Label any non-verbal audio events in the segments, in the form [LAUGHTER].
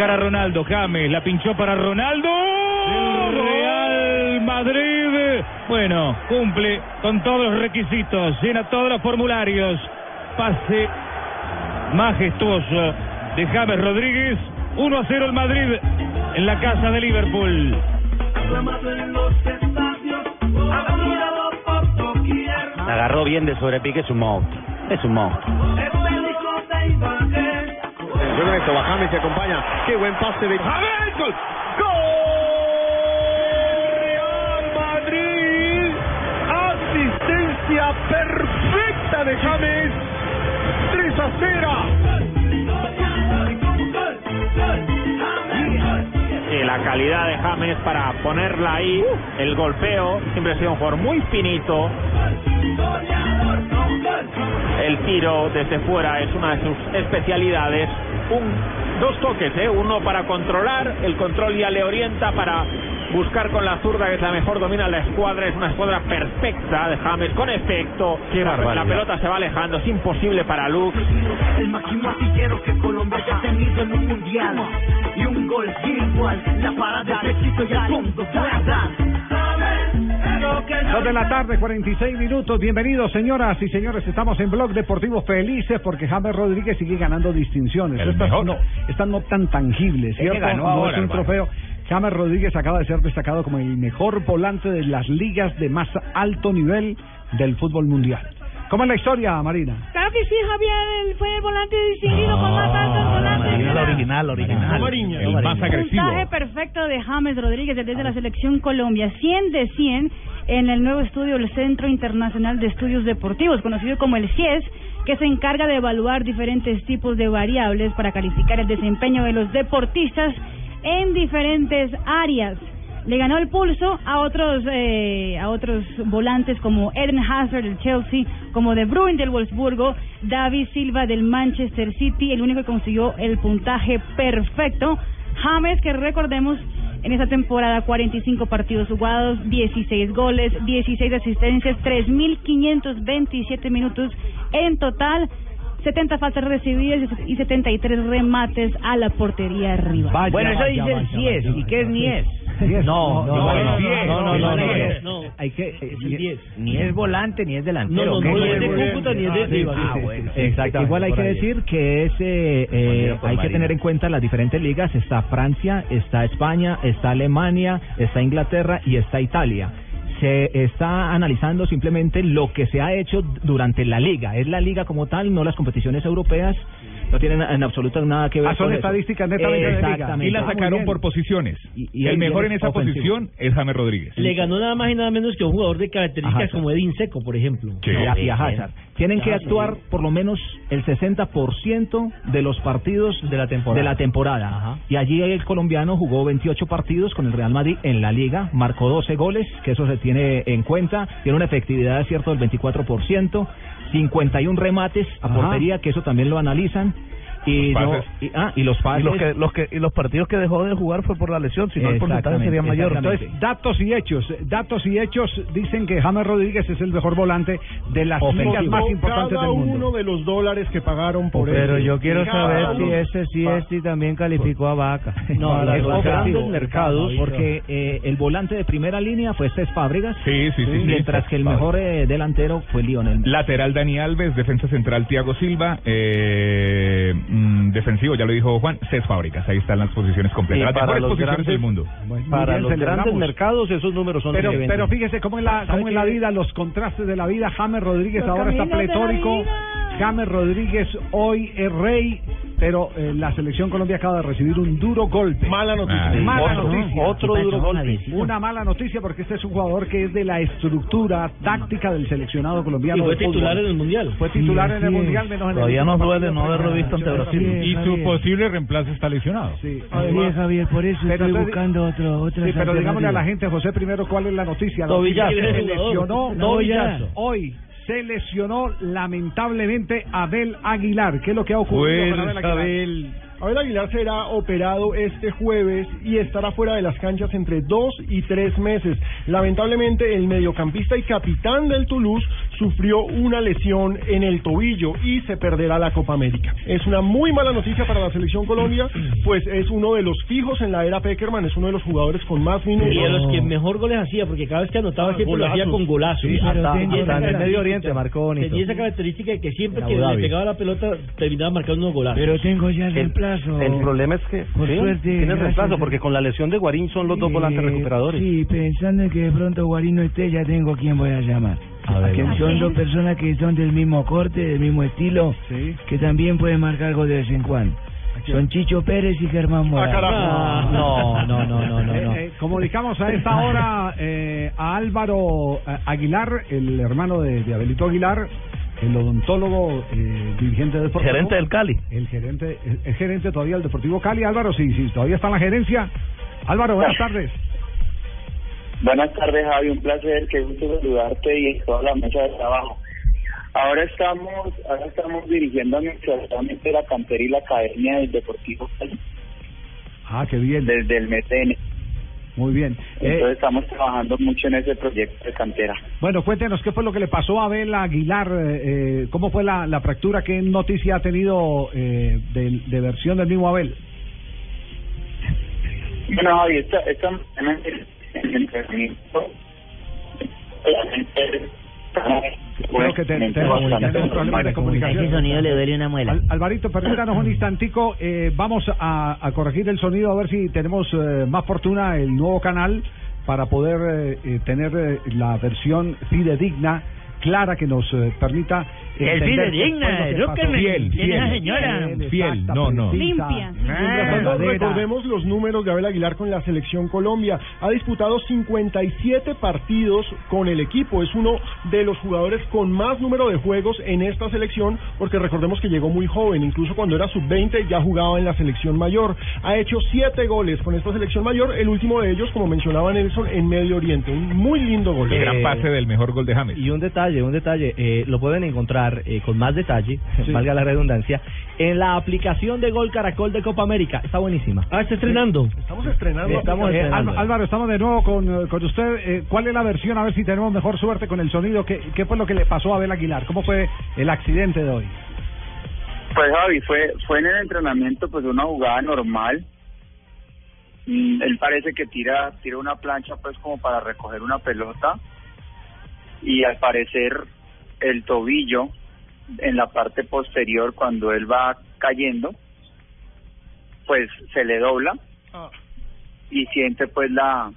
Encara Ronaldo, James, la pinchó para Ronaldo. El Real Madrid, bueno, cumple con todos los requisitos, llena todos los formularios. Pase majestuoso de James Rodríguez. 1 a 0 el Madrid en la casa de Liverpool. La agarró bien de sobrepique, es un monstruo. Es un monstruo. Yo creo que James se acompaña. Qué buen pase de James. Gol. Real Madrid. Asistencia perfecta de James. 3 a 0. Y la calidad de James para ponerla ahí, el golpeo, siempre ha sido un jugador muy finito. El tiro desde fuera es una de sus especialidades. Un, dos toques, ¿eh? uno para controlar, el control ya le orienta para buscar con la zurda, que es la mejor, domina la escuadra, es una escuadra perfecta de James, con efecto. la, la pelota se va alejando, es imposible para Lux. El máximo artillero que Colombia haya tenido en un mundial. Y un gol igual, la parada de y al fondo, Dos de la tarde, 46 minutos. Bienvenidos, señoras y señores. Estamos en Blog Deportivo felices porque James Rodríguez sigue ganando distinciones. El Estas mejor. no, estas no tan tangibles, ¿cierto? ganó no ahora, es un hermano. trofeo. James Rodríguez acaba de ser destacado como el mejor volante de las ligas de más alto nivel del fútbol mundial. ¿Cómo es la historia, Marina? Claro que sí, Javier, él fue el volante distinguido con más altos volantes. la original, la original. El más agresivo. Puntaje perfecto de James Rodríguez desde la selección Colombia, 100 de 100 en el nuevo estudio del Centro Internacional de Estudios Deportivos, conocido como el CIES, que se encarga de evaluar diferentes tipos de variables para calificar el desempeño de los deportistas en diferentes áreas le ganó el pulso a otros eh, a otros volantes como Eden Hazard del Chelsea, como De Bruyne del Wolfsburgo, David Silva del Manchester City, el único que consiguió el puntaje perfecto, James que recordemos en esta temporada 45 partidos jugados, 16 goles, 16 asistencias, 3.527 minutos en total. 70 faltas recibidas y 73 remates a la portería arriba. Bueno, eso dice vaya, el sí es, ¿y qué es ni es? 10. No, no, no, no, no, Hay que eh, ni es volante ni es delantero. No, no, es de Cúcuta ni es de Ah. Igual hay que decir que es eh, eh, hay que tener en cuenta las diferentes ligas, está Francia, está España, está Alemania, está Inglaterra y está Italia. Se está analizando simplemente lo que se ha hecho durante la liga. Es la liga como tal, no las competiciones europeas. No tienen en absoluto nada que ver Ah, son con eso. estadísticas netamente de liga. Exactamente. Y la Ah, sacaron por posiciones. Y- y el mejor en es esa ofensivo. posición es James Rodríguez. Le ganó nada más y nada menos que un jugador de características Ajá. como Edin Seco, por ejemplo. Sí. y a, y a Hazard. Tienen que actuar sí. por lo menos el 60% de los partidos De la temporada. de la temporada. Ajá. Y allí el colombiano jugó 28 partidos con el Real Madrid en la liga, marcó 12 goles, que eso se tiene en cuenta, tiene una efectividad cierto del 24%, 51 remates a portería, que eso también lo analizan. Y, Los no- y- ah, y los pases. Y los, que, los, que, y los partidos que dejó de jugar fue por la lesión, si no el porcentaje sería mayor. Entonces, datos y hechos. Datos y hechos dicen que James Rodríguez es el mejor volante de las Ofensivo. ligas más importantes Cada del mundo. uno de los dólares que pagaron por Pero él. yo quiero saber si ese sí este también calificó a Vaca. [LAUGHS] No, [LAUGHS] Para es grandes mercados, Porque eh, el volante de primera línea fue Cés Fábregas, Sí, sí, sí. sí. mientras que el mejor eh, delantero fue Lionel. Lateral Dani Alves, defensa central Tiago Silva, eh, mm, defensivo, ya lo dijo Juan, Cés Fábricas, ahí están las posiciones completas, las para mejores los posiciones grandes- del mundo. Para bien, los celebramos. grandes mercados esos números son Pero, pero fíjese cómo en la, cómo en la vida, los contrastes de la vida, James Rodríguez Los ahora está caminos de la pletórico. James Rodríguez hoy es rey, pero eh, la selección Colombia acaba de recibir un duro golpe. Mala noticia. Ah, mala Otro- noticia. otro ¿Qué duro golpe. Una mala noticia porque este es un jugador que es de la estructura táctica del seleccionado colombiano. Y fue titular en el Mundial. Fue titular Sí, en el. Mundial, menos en el Todavía último nos duele no haberlo visto ante Brasil. Y su posible reemplazo está lesionado. Sí, Javier, por eso Pero estoy buscando otro, otra Sí, pero digámosle a la gente, José, primero cuál es la noticia. La noticia se ¿Quién es el lesionó hoy. Se lesionó lamentablemente Abel Aguilar. ¿Qué es lo que ha ocurrido con Abel Aguilar? Abel Aguilar será operado este jueves y estará fuera de las canchas entre dos y tres meses. Lamentablemente, el mediocampista y capitán del Toulouse sufrió una lesión en el tobillo y se perderá la Copa América. Es una muy mala noticia para la selección Colombia, [CLEARS THROAT] pues es uno de los fijos en la era Peckerman, es uno de los jugadores con más minutos. Y de los que mejor goles hacía, porque cada vez que anotaba siempre lo hacía con golazos. Sí, hasta- hasta en el Medio Oriente marcó bonito. Tenía esa característica de que siempre que le pegaba la pelota terminaba marcando unos golazos. Pero tengo ya El- reemplazo. El problema es que Por sí, suerte, reemplazo porque con la lesión de Guarín son los dos volantes recuperadores. Sí, pensando en que de pronto Guarín no esté, ya tengo a quién voy a llamar. Ver, Que son dos personas que son del mismo corte, del mismo estilo, que también pueden marcar gol de vez en cuando. Son Chicho Pérez y Germán Morales. Ah, no, no, no, no, no. Eh, no. eh, comunicamos a esta hora eh, a Álvaro eh, Aguilar, el hermano de, de Abelito Aguilar, el odontólogo eh, dirigente del Deportivo. Gerente del Cali. El gerente, el, el gerente todavía del Deportivo Cali. Álvaro, sí, sí, todavía está en la gerencia. Álvaro, buenas tardes. Buenas tardes, Javi. Un placer, qué gusto saludarte y en toda la mesa de trabajo. Ahora estamos, ahora estamos dirigiendo administrativamente la cantera y la academia del Deportivo Cali Ah, qué bien. desde el enero. Muy bien. Eh, Entonces estamos trabajando mucho en ese proyecto de cantera. bueno, cuéntenos qué fue lo que le pasó a Abel Aguilar, eh, eh, cómo fue la, la fractura, qué noticia ha tenido eh, de, de versión del mismo Abel. Bueno, Javi, esta, esta el entrenamiento, Creo que te- te- tenemos problemas de comunicación. Ese sonido le duele una muela. Al- Alvarito, permítanos un instantico. eh, vamos a, a corregir el sonido a ver si tenemos eh, más fortuna el nuevo canal para poder eh, eh, tener eh, la versión fidedigna, clara, que nos eh, permita. Es fidedigna, qué fue lo que edúqueme. pasó. Fiel, ¿Quién es la fiel, señora? fiel, exacta, no, no. precisa. Limpia. Verdadera. recordemos los números de Abel Aguilar con la selección Colombia. Ha disputado 57 partidos con el equipo. Es uno de los jugadores con más número de juegos en esta selección, porque recordemos que llegó muy joven. Incluso cuando era sub-20 ya jugaba en la selección mayor. Ha hecho 7 goles con esta selección mayor. El último de ellos, como mencionaba Nelson, en Medio Oriente. Un muy lindo gol. El gran pase del mejor gol de James. Y un detalle, un detalle, eh, lo pueden encontrar eh, con más detalle, valga la redundancia, en la aplicación de Gol Caracol de Copa América. Está buenísima. Ah, está estrenando. Estamos estrenando. Estamos Eh, estrenando. Álv- Álvaro, estamos de nuevo con, eh, con usted. Eh, ¿Cuál es la versión? A ver si tenemos mejor suerte con el sonido. ¿Qué, ¿Qué fue lo que le pasó a Abel Aguilar? ¿Cómo fue el accidente de hoy? Pues Javi, fue, fue en el entrenamiento pues una jugada normal. Mm, él parece que tira, tira una plancha pues como para recoger una pelota y al parecer el tobillo en la parte posterior cuando él va cayendo pues se le dobla y siente pues la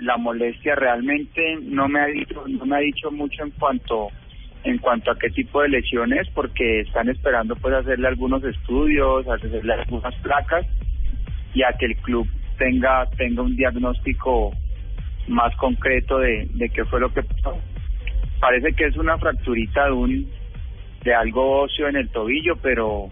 la molestia. Realmente no me ha dicho no me ha dicho mucho en cuanto en cuanto a qué tipo de lesiones porque están esperando pues hacerle algunos estudios hacerle algunas placas y a que el club tenga tenga un diagnóstico más concreto de, de qué fue lo que pasó parece que es una fracturita de un de algo óseo en el tobillo pero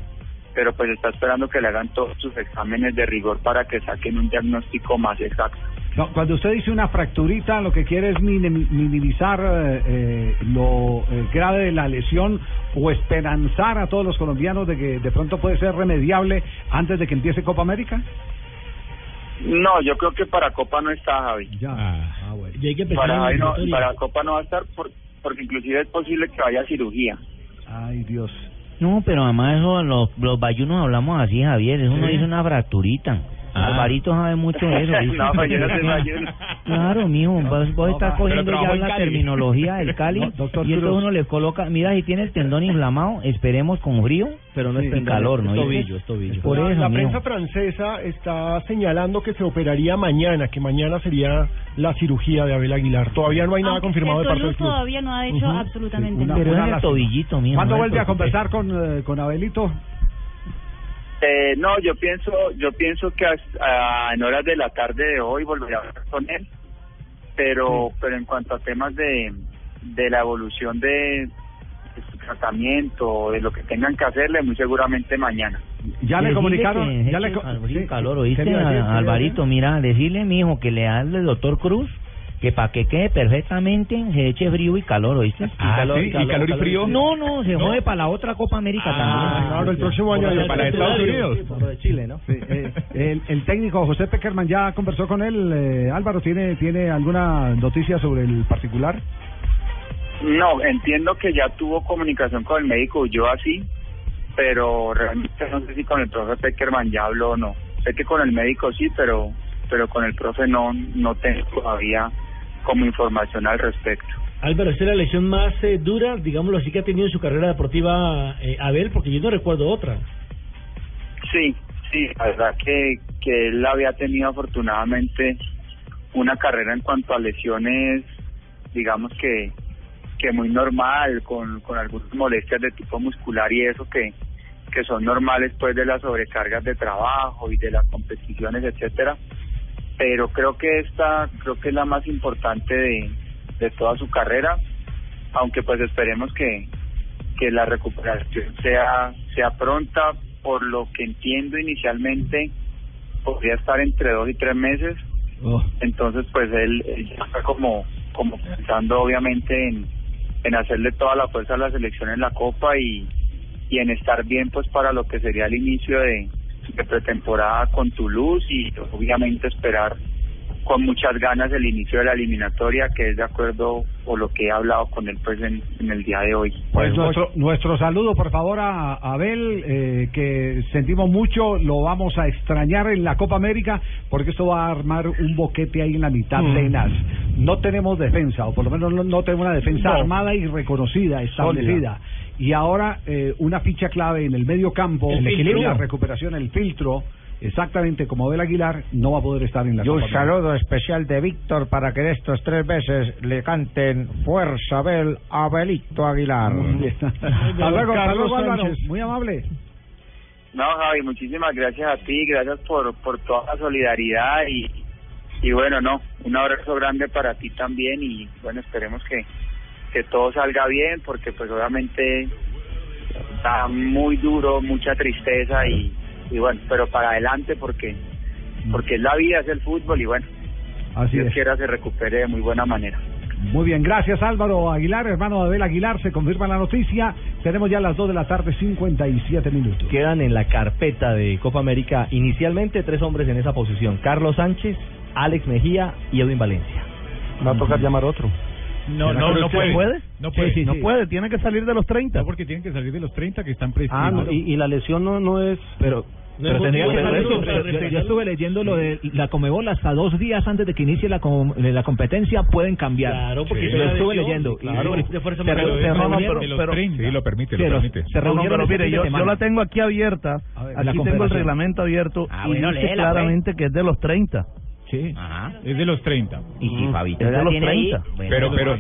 pero pues está esperando que le hagan todos sus exámenes de rigor para que saquen un diagnóstico más exacto. No, cuando usted dice una fracturita, lo que quiere es minim- minimizar eh, eh, lo eh, grave de la lesión o esperanzar a todos los colombianos de que de pronto puede ser remediable antes de que empiece Copa América. no yo creo que para Copa no está Javi. Ya. Ah, Y hay que para Javi no, para Copa no va a estar por- porque inclusive es posible que vaya a cirugía Ay, Dios. No, pero además eso, los, los bayunos hablamos así, Javier. Eso no Sí. dice una fracturita. Alvarito sabe mucho de eso. [LAUGHS] No, yo no. Claro, mijo, vos, vos estás pero cogiendo ya la terminología del [LAUGHS] Cali No, doctor y entonces Cruz. uno le coloca, mira, si tiene el tendón inflamado, esperemos con frío, pero no y es tendón, calor, es ¿no? tobillo, es tobillo. Por la, eso, la mijo. prensa francesa está señalando que se operaría mañana, que mañana sería la cirugía de Abel Aguilar. Todavía no hay nada Aunque confirmado de el parte del club. todavía no ha dicho Ujú. absolutamente nada. una lástima. tobillito, mijo, ¿Cuándo no vuelve a conversar con, eh, con Abelito? Eh, no, yo pienso, yo pienso que hasta- en horas de la tarde de hoy volveré a hablar con él, pero, pero en cuanto a temas de, de la evolución de, de su tratamiento, de lo que tengan que hacerle, muy seguramente mañana. Ya le comunicaron, que ya le sí. calor, ¿Qué ¿oíste, Alvarito? Mira, decirle, mijo, que le hable al doctor Cruz que para que quede perfectamente se eche frío y calor, ¿oíste? Ah, ¿sí? ¿Y calor y frío? No, no, se No. jode para la otra Copa América Ah, también. claro, el próximo año para la Estados. Unidos. Sí, de Chile, ¿no? Sí, eh, el, el técnico José Peckerman ya conversó con él. eh, Álvaro, ¿tiene, ¿tiene alguna noticia sobre el particular? No, entiendo que ya tuvo comunicación con el médico, yo así, pero realmente no sé si con el profe Peckerman ya habló o no. Sé que con el médico sí, pero pero con el profe no no tengo todavía como información al respecto. Álvaro, esta es la lesión más eh, dura, digámoslo así, que ha tenido en su carrera deportiva eh, Abel, porque yo no recuerdo otra. Sí, sí, la verdad que, que él había tenido afortunadamente una carrera en cuanto a lesiones, digamos que, que muy normal, con, con algunas molestias de tipo muscular y eso que, que son normales pues de las sobrecargas de trabajo y de las competiciones, etcétera. Pero creo que esta, creo que es la más importante de, de toda su carrera, aunque pues esperemos que, que la recuperación sea sea pronta. Por lo que entiendo inicialmente podría estar entre dos y tres meses. Entonces pues él, él está como como pensando obviamente en, en hacerle toda la fuerza a la selección en la copa y y en estar bien pues para lo que sería el inicio de, de pretemporada con Toulouse y obviamente esperar con muchas ganas el inicio de la eliminatoria que es de acuerdo o lo que he hablado con él pues en, en el día de hoy Pues nuestro, nuestro saludo, por favor, a Abel, eh, que sentimos mucho, lo vamos a extrañar en la Copa América, porque esto va a armar un boquete ahí en la mitad Mm. tenaz. No tenemos defensa, o por lo menos no, no tenemos una defensa No. armada y reconocida, establecida. Y ahora eh, una ficha clave en el medio campo, El en equilibrio. la recuperación, el filtro, exactamente como Abel Aguilar, no va a poder estar en la Y un Copa América. saludo especial de Víctor para que de estos tres veces le canten Fuerza Abel Abelito Aguilar. Hasta luego, Carlos Álvaro. Muy amable. No, Javi, muchísimas gracias a ti, gracias por, por toda la solidaridad y, y bueno, no, un abrazo grande para ti también y bueno, esperemos que, que todo salga bien porque pues obviamente está muy duro, mucha tristeza y, y bueno, pero para adelante porque porque es la vida, es el fútbol y bueno, Así Dios es. quiera se recupere de muy buena manera. Muy bien, gracias Álvaro Aguilar, hermano de Abel Aguilar, se confirma la noticia. Tenemos ya las 2 de la tarde, 57 minutos. Quedan en la carpeta de Copa América inicialmente tres hombres en esa posición: Carlos Sánchez, Alex Mejía y Edwin Valencia. Va a tocar llamar otro. No, no, no puede. No puede. Sí, sí, no sí. puede, tiene que salir de los 30. No, porque tienen que salir de los 30 que están prescritos. Ah, no, y, y la lesión no, no es... Pero... No pero es tendría que eso, pero yo, yo estuve leyendo lo de la Comebol hasta dos días antes de que inicie la, com- la competencia pueden cambiar. Claro, porque lo estuve lesión, leyendo. claro, de fuerza Pero- 30. Sí, lo permite, lo permite. se reunieron No, pero mire, yo, yo la tengo aquí abierta. ver, aquí la tengo el reglamento abierto Ah, y bueno, dice léela, pues. claramente que es de los 30. Sí. Ajá. Es de los 30. Y si Fabito Es de los tiene ahí, 30. bueno, Pero- pero-.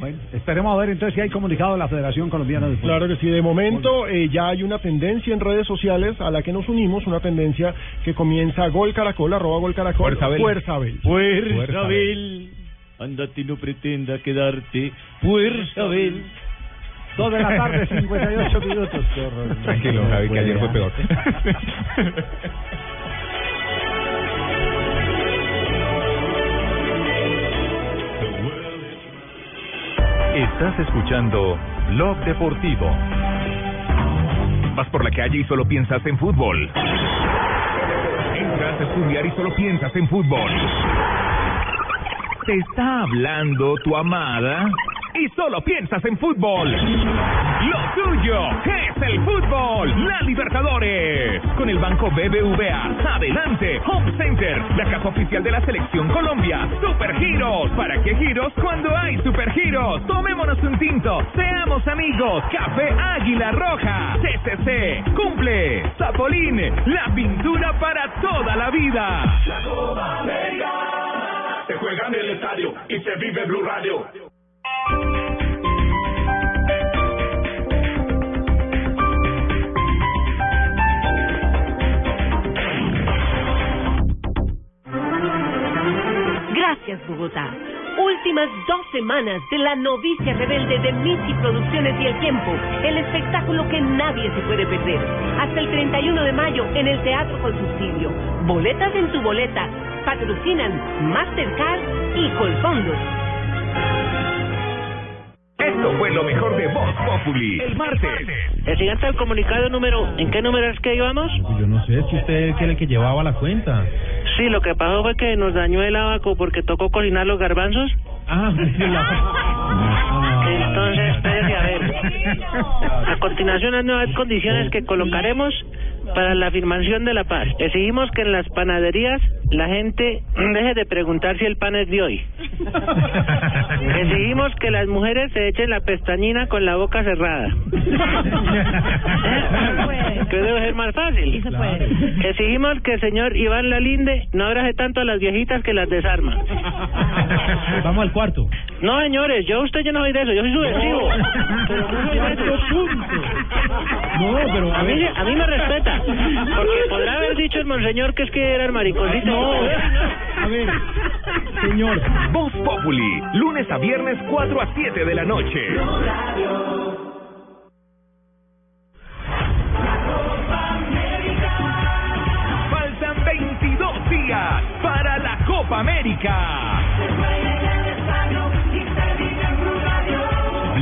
Bueno, esperemos a ver entonces si hay comunicado de la Federación Colombiana de Fútbol. Claro que sí, de momento eh, ya hay una tendencia en redes sociales a la que nos unimos, una tendencia que comienza Gol Caracol, arroba Gol Caracol, Fuerza Abel. Fuerza Abel. Fuerza, Fuerza, Abel. Andate, no pretenda quedarte. Fuerza, Abel. 2 de la tarde, 58 minutos. Qué horror. Tranquilo, Javi, que ayer fue peor. [LAUGHS] Estás escuchando Blog Deportivo. Vas por la calle y solo piensas en fútbol. Entras a estudiar y solo piensas en fútbol. Te está hablando tu amada y solo piensas en fútbol. Lo tuyo es el fútbol. La Libertadores. Con el Banco BBVA. Adelante. Home Center. La casa oficial de la Selección Colombia. Super Giros. ¿Para qué giros cuando hay Super Giros? Tomémonos un tinto. Seamos amigos. Café Águila Roja. CCC. Cumple. Zapolín. La pintura para toda la vida. La Copa América se juega en el estadio y se vive Blue Radio. Bogotá. Últimas dos semanas de la novicia rebelde de Michi Producciones y El Tiempo, el espectáculo que nadie se puede perder. Hasta el 31 de mayo en el Teatro con Subsidio. Boletas en tu boleta. Patrocinan Mastercard y Colfondos. Esto fue lo mejor de Voz Populi. El martes. El siguiente del comunicado número, ¿en qué número es que íbamos? Yo no sé si usted era el que llevaba la cuenta. Sí, lo que pasó fue que nos dañó el abaco porque tocó cocinar los garbanzos. Ah, [LAUGHS] [LAUGHS] Entonces, espérese a ver. A continuación, las nuevas condiciones que colocaremos para la afirmación de la paz. Exigimos que en las panaderías la gente deje de preguntar si el pan es de hoy. Exigimos que las mujeres se echen la pestañina con la boca cerrada. Que debe ser más fácil. Exigimos que el señor Iván Lalinde no abrace tanto a las viejitas que las desarma. Vamos al cuarto. No, señores, yo usted yo no soy de eso, yo soy subversivo. [LAUGHS] Pero no soy. No, pero A mí, a mí me respeta. Porque podrá haber dicho el monseñor que es que era el mariconcito. No, a ver, señor. Voz Populi, lunes a viernes 4 a 7 de la noche. Faltan 22 días para la Copa América.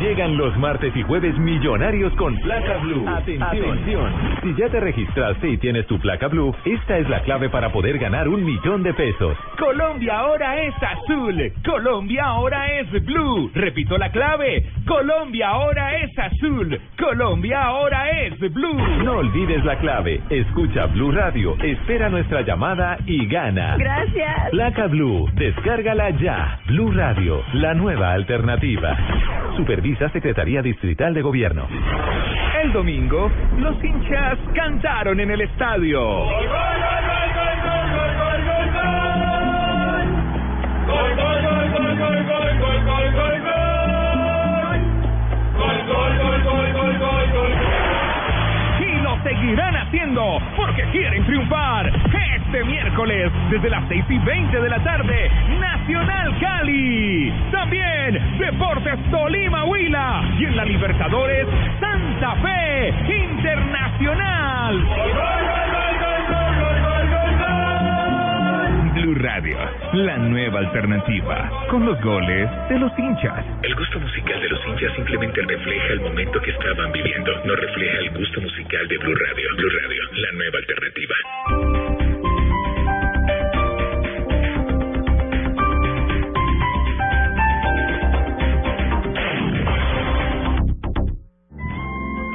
Llegan los martes y jueves millonarios con placa blue. Atención. Si ya te registraste y tienes tu placa blue, esta es la clave para poder ganar un millón de pesos. Colombia ahora es azul. Colombia ahora es blue. Repito la clave. Colombia ahora es azul. Colombia ahora es blue. No olvides la clave. Escucha Blue Radio, espera nuestra llamada y gana. Gracias. Placa Blue, descárgala ya. Blue Radio, la nueva alternativa. Secretaría Distrital de Gobierno. El domingo, los hinchas cantaron en el estadio. Y lo seguirán haciendo porque quieren triunfar. Este miércoles, desde las 6 y 20 de la tarde, Nacional Cali. También Deportes Tolima Huila. Y en la Libertadores, Santa Fe Internacional. Blue Radio, la nueva alternativa, con los goles de los hinchas. El gusto musical de los hinchas simplemente refleja el momento que estaban viviendo, no refleja el gusto musical de Blue Radio. Blue Radio, la nueva alternativa.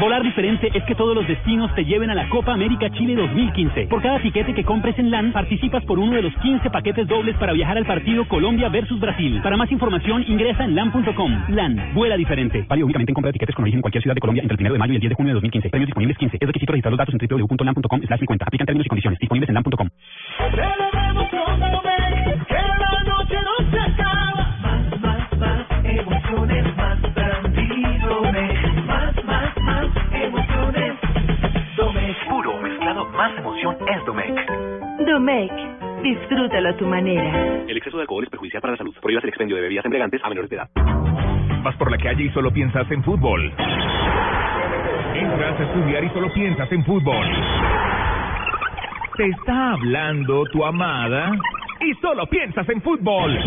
Volar diferente es que todos los destinos te lleven a la Copa América Chile 2015. Por cada tiquete que compres en LAN, participas por uno de los 15 paquetes dobles para viajar al partido Colombia versus Brasil. Para más información, ingresa en LAN.com. LAN, vuela diferente. Válido únicamente en compra de tiquetes con origen en cualquier ciudad de Colombia entre el 1 de mayo y el 10 de junio de 2015. Premios disponibles 15. Es requisito registrar los datos en www.lan.com slash 50. Aplican términos y condiciones. Disponibles en LAN.com. Domec, disfrútalo a tu manera. El exceso de alcohol es perjudicial para la salud. Prohíbas el expendio de bebidas embriagantes a menores de edad. Vas por la calle y solo piensas en fútbol. Entras a estudiar y solo piensas en fútbol. Te está hablando tu amada y solo piensas en fútbol.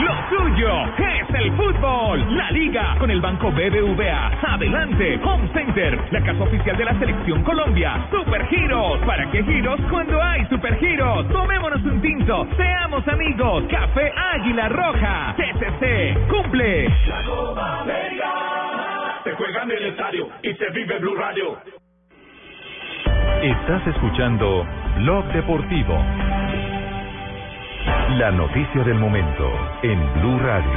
Lo tuyo es el fútbol. La liga con el banco BBVA. Adelante, Home Center, la casa oficial de la selección Colombia. Super Giros. ¿Para qué giros cuando hay Super Giros? Tomémonos un tinto. Seamos amigos. Café Águila Roja. TCC. Cumple. La Copa América se juega en el estadio y se vive Blue Radio. Estás escuchando Blog Deportivo. La noticia del momento en Blue Radio.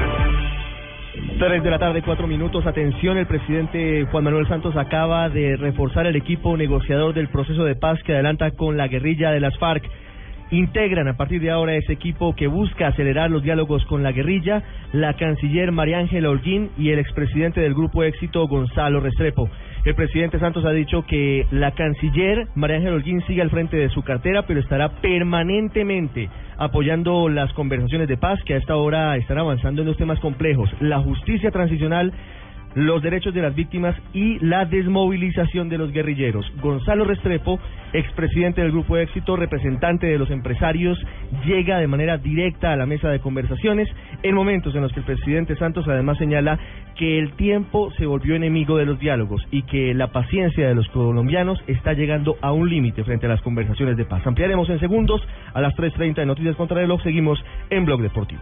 3 de la tarde, cuatro minutos. Atención, el presidente Juan Manuel Santos acaba de reforzar el equipo negociador del proceso de paz que adelanta con la guerrilla de las FARC. Integran a partir de ahora ese equipo que busca acelerar los diálogos con la guerrilla, la canciller María Ángela Holguín y el expresidente del Grupo Éxito Gonzalo Restrepo. El presidente Santos ha dicho que la canciller María Ángela Holguín sigue al frente de su cartera, pero estará permanentemente apoyando las conversaciones de paz que a esta hora están avanzando en los temas complejos, la justicia transicional, los derechos de las víctimas y la desmovilización de los guerrilleros. Gonzalo Restrepo, expresidente del Grupo Éxito, representante de los empresarios, llega de manera directa a la mesa de conversaciones en momentos en los que el presidente Santos además señala que el tiempo se volvió enemigo de los diálogos y que la paciencia de los colombianos está llegando a un límite frente a las conversaciones de paz. Ampliaremos en segundos a las 3.30 de Noticias contra el reloj. Seguimos en Blog Deportivo.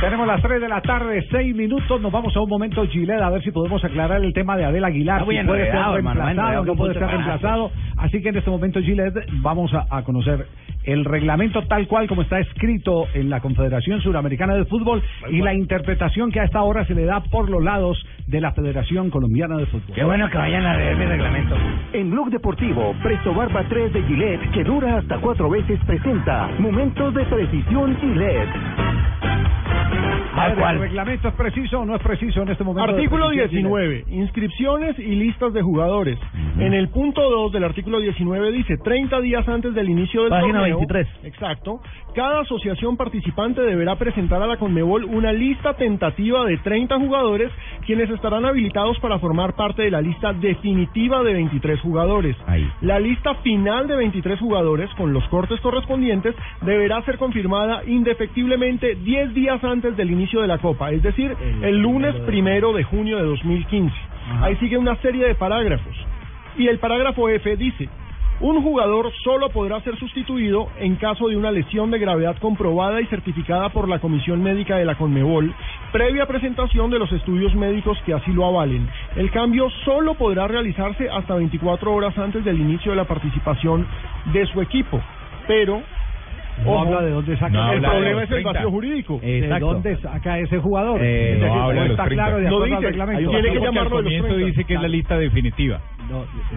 Tenemos las 3 de la tarde, 6 minutos. Nos vamos a un momento, Gilet, a ver si podemos aclarar el tema de Adel Aguilar. Si puede ser reemplazado, enredado no puede ser reemplazado. Así que en este momento, Gilet, vamos a, a conocer el reglamento tal cual como está escrito en la Confederación Suramericana de Fútbol y la interpretación que a esta hora se le da por los lados de la Federación Colombiana de Fútbol. Qué bueno que vayan a leer mi reglamento. En Blog Deportivo, Presto Barba 3 de Gillette, que dura hasta cuatro veces, presenta Momentos de Precisión Gillette. A ver, ¿El reglamento es preciso o no es preciso en este momento? Artículo Gillette? 19. Inscripciones y listas de jugadores. En el punto 2 del artículo 19 dice 30 días antes del inicio del Página torneo. 23. Exacto. Cada asociación participante deberá presentar a la Conmebol una lista tentativa de 30 jugadores quienes estarán habilitados para formar parte de la lista definitiva de 23 jugadores. La lista final de 23 jugadores con los cortes correspondientes deberá ser confirmada indefectiblemente 10 días antes del inicio de la Copa, es decir, el, lunes primero de junio de 2015. Ahí sigue una serie de parágrafos. Y el parágrafo F dice, un jugador solo podrá ser sustituido en caso de una lesión de gravedad comprobada y certificada por la Comisión Médica de la Conmebol, previa presentación de los estudios médicos que así lo avalen. El cambio solo podrá realizarse hasta 24 horas antes del inicio de la participación de su equipo. Pero No habla de dónde saca no el habla de problema es el 30. vacío jurídico. ¿De Exacto. dónde saca ese jugador? Eh, Es no habla de los está 30. claro de Lo acuerdo al dice, reglamento. Tiene que llamarlo al comienzo 30. dice que es la lista definitiva.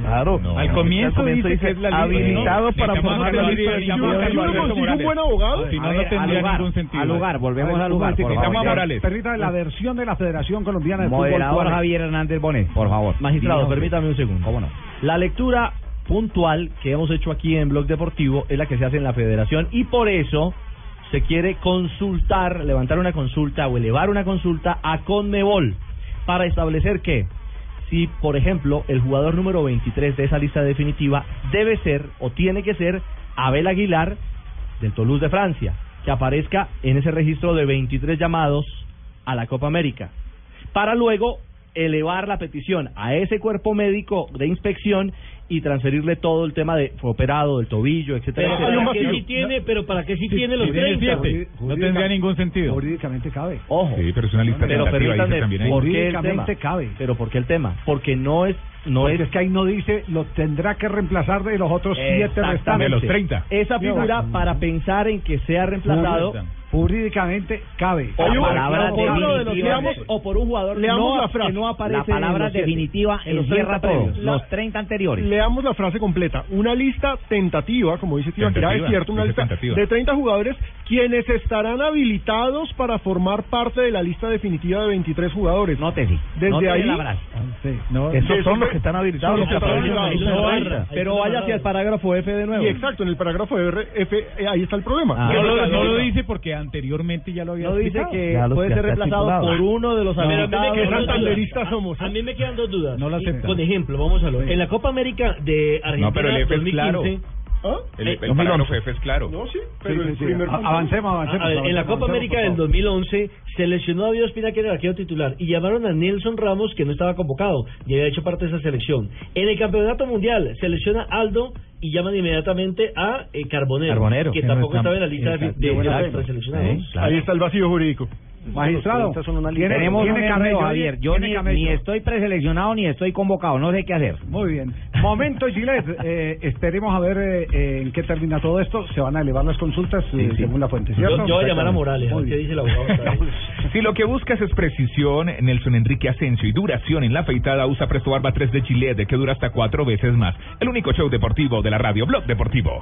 Claro. Al comienzo dice que es la lista habilitado no, para formar la lista llamamos a definitiva. Luis ¿Y uno Alberto consigue un buen abogado? Si no, no tendría al lugar, ningún sentido. al lugar, volvemos al lugar. un por momentico, favor. llama a Morales. Permítame la versión de la Federación Colombiana de Fútbol. Moderador. Javier Hernández Bonet, por favor. Magistrado, permítame un segundo. ¿Cómo no? La lectura puntual que hemos hecho aquí en Blog Deportivo es la que se hace en la federación y por eso se quiere consultar, levantar una consulta o elevar una consulta a Conmebol para establecer que si, por ejemplo, el jugador número 23 de esa lista definitiva debe ser o tiene que ser Abel Aguilar del Toulouse de Francia, que aparezca en ese registro de 23 llamados a la Copa América, para luego elevar la petición a ese cuerpo médico de inspección y transferirle todo el tema de fue operado del tobillo, etcétera, Pero etcétera. para qué sí tiene, pero para qué sí tiene los si tiene 30. siete. No tendría ningún sentido. Jurídicamente cabe. Ojo. Sí, pero es una lista Pero permítanme. ¿por qué el tema? Jurídicamente cabe. Pero ¿por qué el tema? Porque no es no Porque es es que ahí no dice, lo tendrá que reemplazar de los otros siete restantes. Esa figura para pensar en que sea reemplazado Jurídicamente cabe. un- palabra por uno de los- definitiva, leamos- o por un jugador que leamos no, la frase. que no aparece La palabra en los definitiva en los encierra 30 todo. previos. Los 30 anteriores. Leamos la frase completa. Una lista tentativa, como dice Tibaquirá, es cierto, una lista tentativa. de 30 jugadores quienes estarán habilitados para formar parte de la lista definitiva de 23 jugadores. Nótese. Desde nótese ahí, la frase. No, Esos son los que están habilitados. Los que están habilitados. No, Ahí hay- Pero vaya hacia el parágrafo F de nuevo. y exacto, en el parágrafo R, F, eh, ahí está el problema. Ah. no, lo, no lo dice porque anteriormente ya lo había No dice que lo puede que ser reemplazado estipulado. por uno de los Pero a mí me habilitados. quedan dos Santanderistas dudas. somos, A, a mí me quedan dos dudas. No lo aceptan. Con ejemplo, vamos a ver. Sí. En la Copa América de Argentina No, pero el F es 2015, claro. ¿Ah? El, Eh, el 2011. parágrafo F es claro. No, sí, pero el primer avancemos, avancemos, A ver, en la avancemos, Copa América del avancemos, 2011 se lesionó a David Ospina, que era el arquero titular, y llamaron a Nelson Ramos, que no estaba convocado y había hecho parte de esa selección. En el Campeonato Mundial se lesiona Aldo y llaman inmediatamente a eh, Carbonero, Carbonero. que tampoco está- estaba en la lista de, de, de. Sí, claro. Ahí está el vacío jurídico. Magistrado, ¿tiene- Tenemos tiene un camello, Javier. Yo ni, ni estoy preseleccionado ni estoy convocado. No sé qué hacer. Muy bien. Momento, Gillette. [LAUGHS] Eh, esperemos a ver eh, en qué termina todo esto. Se van a elevar las consultas eh, según la fuente, ¿cierto? Yo, yo voy a llamar a Morales, qué dice. [LAUGHS] Si lo que buscas es precisión, Nelson Enrique Asensio y duración en la afeitada, usa Presto Barba 3 de Gillette, que dura hasta cuatro veces más. El único show deportivo de la radio, Blog Deportivo.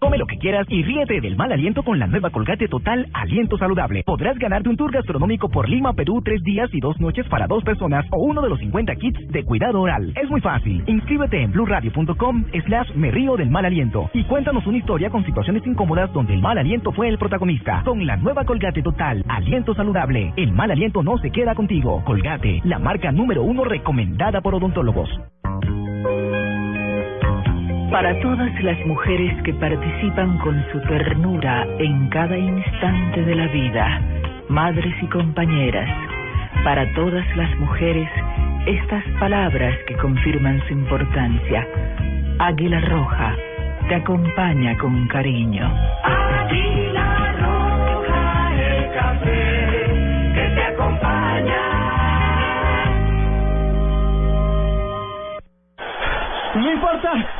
Come lo que quieras y ríete del mal aliento con la nueva Colgate Total Aliento Saludable. Podrás ganarte un tour gastronómico por Lima, Perú, tres días y dos noches para dos personas o uno de los 50 kits de cuidado oral. Es muy fácil. Inscríbete en blurradio.com slash me río del mal aliento y cuéntanos una historia con situaciones incómodas donde el mal aliento fue el protagonista. Con la nueva Colgate Total Aliento Saludable, el mal aliento no se queda contigo. Colgate, la marca número uno recomendada por odontólogos. Para todas las mujeres que participan con su ternura en cada instante de la vida, madres y compañeras, para todas las mujeres, estas palabras que confirman su importancia. Águila Roja te acompaña con cariño. Águila roja, el café que te acompaña. No importa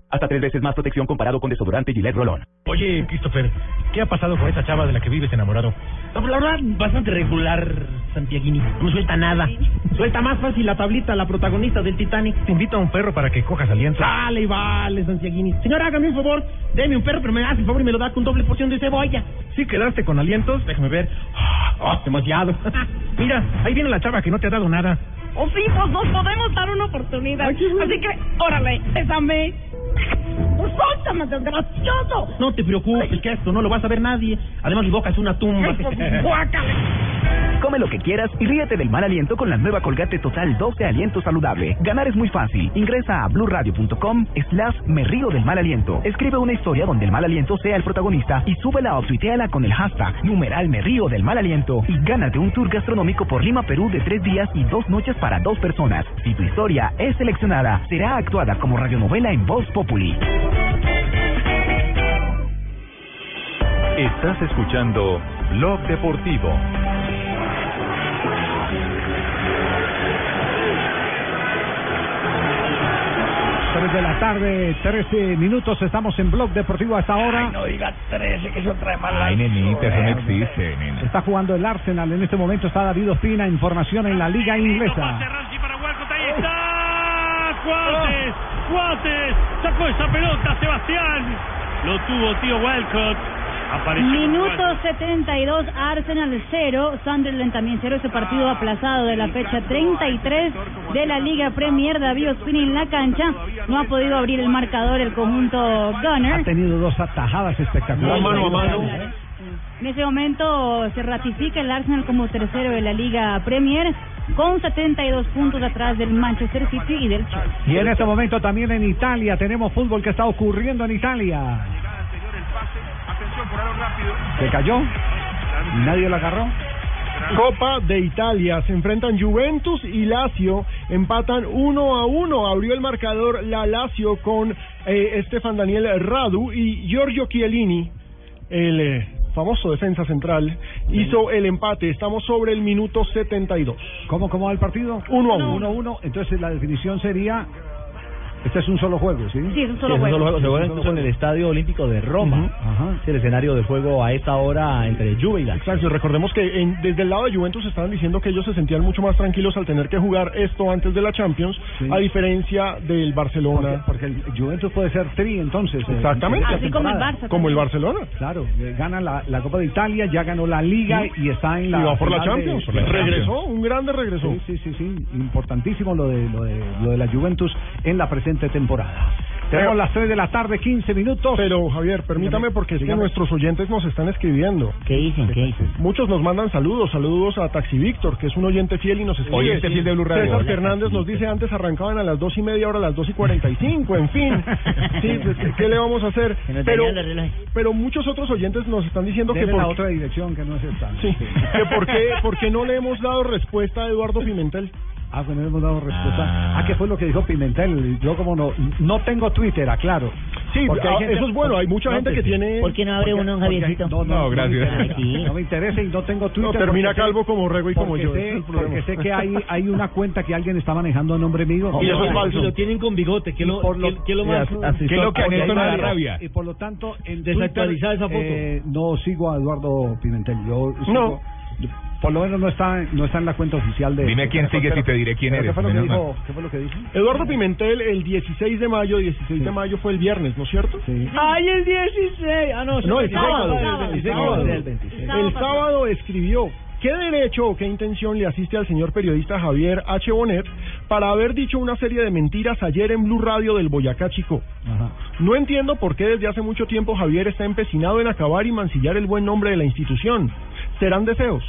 Hasta tres veces más protección comparado con desodorante Gillette Rolón. Oye, Christopher, ¿qué ha pasado con esa chava de la que vives enamorado? No, la verdad, bastante regular, Santiaguini. No suelta nada. Suelta más fácil la tablita, la protagonista del Titanic. Te invito a un perro para que cojas aliento. Vale, vale, Santiaguini. Señora, hágame un favor. Deme un perro, pero me hace un favor y me lo da con doble porción de cebolla. ¿Sí quedaste con alientos? Déjame ver. Oh, demasiado. [LAUGHS] Mira, ahí viene la chava que no te ha dado nada. O sí, pues nos podemos dar una oportunidad. Así que, órale, bésame. Suéltame, desgracioso. No te preocupes, que esto no lo va a saber nadie. Además, mi boca es una tumba. Guácala. [LAUGHS] Come lo que quieras y ríete del mal aliento con la nueva Colgate Total 12 Aliento Saludable. Ganar es muy fácil. Ingresa a blurradio.com slash me río del mal aliento. Escribe una historia donde el mal aliento sea el protagonista y súbela o tuiteala con el hashtag numeral me río del mal aliento y gánate un tour gastronómico por Lima, Perú de tres días y dos noches para dos personas. Si tu historia es seleccionada, será actuada como radionovela en Voz Populi. Estás escuchando Blog Deportivo. Tres de la tarde, 13 minutos, estamos en Blog Deportivo a esta hora. no diga 13, que eso trae mal Ay, nenita, eso no existe, nena. Está jugando el Arsenal, en este momento está David Ospina, información en la liga inglesa. Cuates, Cuates, sacó esa pelota Sebastián. Lo tuvo tío Walcott. Minuto 72, Arsenal 0, Sunderland también 0, ese partido aplazado de la fecha 33 de la Liga Premier, David Ospina en la cancha. No ha podido abrir el marcador el conjunto Gunner. Ha tenido dos atajadas espectaculares. En ese momento se ratifica el Arsenal como tercero de la Liga Premier con 72 puntos atrás del Manchester City y del Chelsea. Y en este momento también en Italia tenemos fútbol que está ocurriendo en Italia. Se cayó. Nadie lo agarró. Copa de Italia. Se enfrentan Juventus y Lazio. Empatan uno a uno. Abrió el marcador la Lazio con eh, Estefan Daniel Radu y Giorgio Chiellini, el eh, famoso defensa central, hizo el empate. Estamos sobre el minuto 72. ¿Cómo, cómo va el partido? Uno a uno. Uno a uno. Entonces la definición sería... Este es un solo juego, ¿sí? Sí, es un Sí, es un solo juego. Se juega incluso en el Estadio Olímpico de Roma. Es el escenario de juego a esta hora entre Juve y Lazio. Exacto, recordemos que en- desde el lado de Juventus estaban diciendo que ellos se sentían mucho más tranquilos al tener que jugar esto antes de la Champions, a diferencia del Barcelona. Porque, porque el Juventus puede ser tri, entonces. eh, Exactamente. en esta temporada. Como el Barcelona. Claro, eh, gana la, la Copa de Italia, ya ganó la Liga y está en la. Y va por la de- Champions. la regresó, Champions. un grande regresó. Sí, sí, sí, sí. Importantísimo lo de, lo de, lo de la Juventus en la presente temporada. Tenemos las 3 de la tarde, 15 minutos. Pero, Javier, permítame porque es que nuestros oyentes nos están escribiendo. ¿Qué dicen? ¿Qué dicen? Muchos nos mandan saludos, saludos a Taxi Víctor, que es un oyente fiel y nos escribe. Oyente fiel de Blue Radio. César Hola, Fernández nos dice antes arrancaban a las dos y media, ahora a las dos y cuarenta y cinco, en fin. [LAUGHS] Sí, pues, ¿qué le vamos a hacer? Que Pero, pero muchos otros oyentes nos están diciendo que Deme por, la otra dirección que no es esta. sí, que por qué, por qué no le hemos dado respuesta a Eduardo Pimentel. Ah, no le hemos dado respuesta. Ah, ¿qué fue lo que dijo Pimentel? Yo como no, no tengo Twitter, aclaro. Sí, Porque hay ah, gente- eso es bueno, hay mucha No, gente que sí. tiene... ¿Por qué no abre Porque- uno, Javiercito? No, no, No, gracias. No me, interesa, Aquí. [LAUGHS] no me interesa y no tengo No, Twitter. termina porque sé- calvo como Rego y como yo. sé- es porque sé que hay, hay una cuenta que alguien está manejando a nombre mío. Y eso es Y falso. lo tienen con bigote, que Y lo, lo- que- que lo más... ¿Qué es lo que Néstor le da rabia? Y por lo tanto, en Desactualizada Twitter, esa foto. eh, no sigo a Eduardo Pimentel. Yo sigo- No. Por lo menos no está, no está en la cuenta oficial de... Dime quién sigue si te diré quién ¿Pero eres. ¿Qué fue lo que dijo? mal. ¿Qué fue lo que dijo? Eduardo Pimentel el 16 de mayo, 16 de mayo fue el viernes, ¿no es cierto? Sí. ¡Ay, el 16! Ah, no, No, el sábado. el El sábado. sábado. El 26. El sábado escribió, ¿qué derecho o qué intención le asiste al señor periodista Javier H. Bonet para haber dicho una serie de mentiras ayer en Blue Radio del Boyacá Chico? Ajá. No entiendo por qué desde hace mucho tiempo Javier está empecinado en acabar y mancillar el buen nombre de la institución. ¿Serán deseos?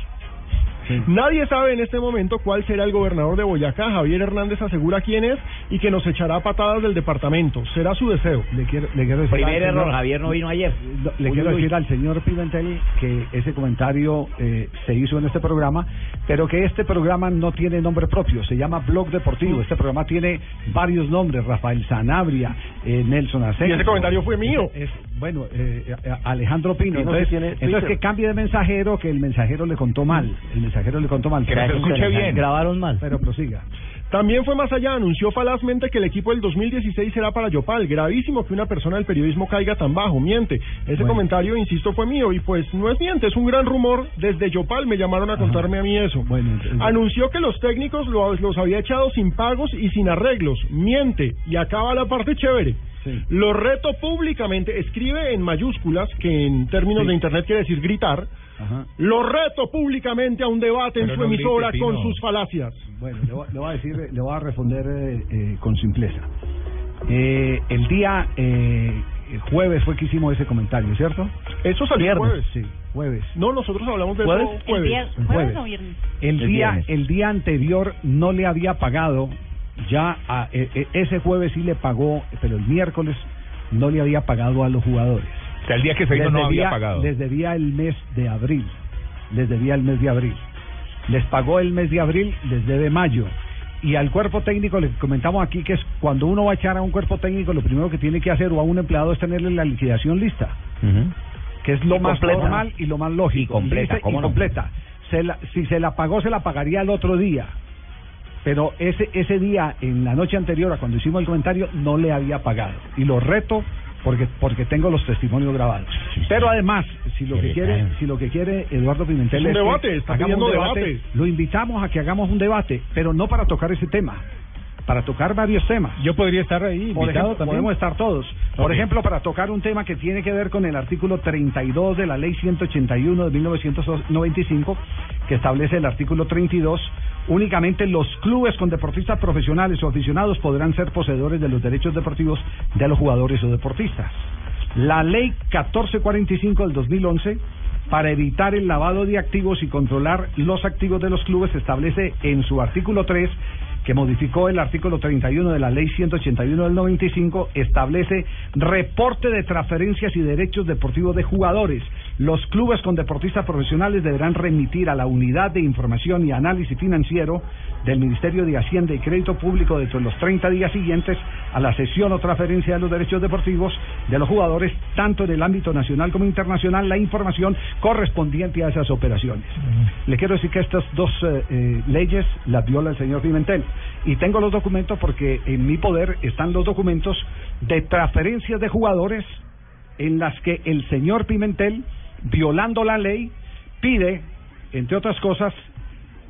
Nadie sabe en este momento cuál será el gobernador de Boyacá. Javier Hernández asegura quién es y que nos echará patadas del departamento. Será su deseo. Le quiero, le quiero decir Primer al error, señor- Javier no vino ayer. Le Uy, quiero uy. decir al señor Pimentel que ese comentario eh, se hizo en este programa, pero que este programa no tiene nombre propio, se llama Blog Deportivo. Este programa tiene varios nombres, Rafael Sanabria, eh, Nelson Asensio. Y ese comentario fue mío. Es, bueno, eh, eh, Alejandro Pino. Entonces, tiene entonces que cambie de mensajero, que el mensajero le contó mal. El mensajero le contó mal. Que no se escuche bien. Grabaron mal. Pero prosiga. También fue más allá, anunció falazmente que el equipo del 2016 será para Yopal. Gravísimo que una persona del periodismo caiga tan bajo, miente. Ese Bueno. comentario, insisto, fue mío y pues no es miente, es un gran rumor. Desde Yopal me llamaron a contarme a mí eso. Bueno, entonces- Anunció que los técnicos lo- los había echado sin pagos y sin arreglos. Miente. Y acaba la parte chévere. Sí. Lo reto públicamente, escribe en mayúsculas, que en términos Sí. de internet quiere decir gritar. Ajá. Lo reto públicamente a un debate en su no emisora grite, con sus falacias. Bueno, le voy, le voy a decir, le voy a responder eh, eh, con simpleza. Eh, el día eh, jueves fue que hicimos ese comentario, ¿cierto? Eso salió el jueves. Sí, jueves. No, nosotros hablamos de ¿Jueves? ¿El jueves. El ¿Jueves jueves. o viernes? El El día, viernes. el día anterior no le había pagado, ya a- e- e- ese jueves sí le pagó, pero el miércoles no le había pagado a los jugadores. O sea, el día que se hizo Les no había pagado. Les debía el mes de abril. Les debía el mes de abril. Les pagó el mes de abril, les debe mayo. Y al cuerpo técnico le comentamos aquí que es cuando uno va a echar a un cuerpo técnico, lo primero que tiene que hacer o a un empleado es tenerle la liquidación lista, que es lo Y más completa. normal y lo más lógico. Y completa, y ¿cómo no? completa. Se la- si se la pagó, se la pagaría el otro día. Pero ese ese día, en la noche anterior a cuando hicimos el comentario, no le había pagado. Y lo reto porque porque tengo los testimonios grabados. Pero además, si lo que quiere, si lo que quiere Eduardo Pimentel Es un que debate, está hagamos un debate, debate. lo invitamos a que hagamos un debate, pero no para tocar ese tema. Para tocar varios temas. Yo podría estar ahí, Por invitado ejemplo, también. podemos estar todos. Por ejemplo, para tocar un tema que tiene que ver con el artículo 32 de la Ley 181 de 1995, que establece el artículo 32, únicamente los clubes con deportistas profesionales o aficionados podrán ser poseedores de los derechos deportivos de los jugadores o deportistas. La Ley 1445 del 2011 para evitar el lavado de activos y controlar los activos de los clubes establece en su artículo 3 que modificó el artículo 31 de la ley 181 del 95, establece reporte de transferencias y derechos deportivos de jugadores. Los clubes con deportistas profesionales deberán remitir a la unidad de información y análisis financiero del Ministerio de Hacienda y Crédito Público dentro de los 30 días siguientes a la cesión o transferencia de los derechos deportivos de los jugadores, tanto en el ámbito nacional como internacional, la información correspondiente a esas operaciones. Le quiero decir que estas dos eh, eh, leyes las viola el señor Pimentel. Y tengo los documentos porque en mi poder están los documentos de transferencias de jugadores en las que el señor Pimentel, violando la ley, pide, entre otras cosas,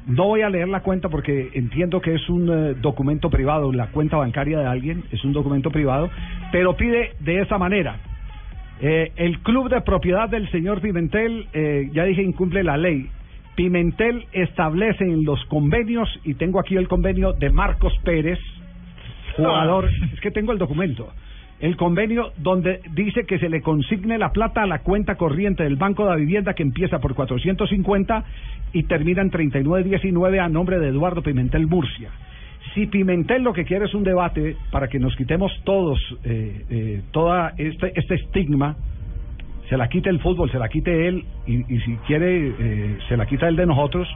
no voy a leer la cuenta porque entiendo que es un eh, documento privado, la cuenta bancaria de alguien, es un documento privado, pero pide de esa manera. Eh, el club de propiedad del señor Pimentel, eh, ya dije, incumple la ley. Pimentel establece en los convenios, y tengo aquí el convenio de Marcos Pérez, jugador, es que tengo el documento, el convenio donde dice que se le consigne la plata a la cuenta corriente del Banco de la Vivienda que empieza por 450 y termina en 3919 a nombre de Eduardo Pimentel Murcia. Si Pimentel lo que quiere es un debate para que nos quitemos todos eh, eh, toda este, este estigma, se la quite el fútbol, se la quite él y, y si quiere eh, se la quita él de nosotros.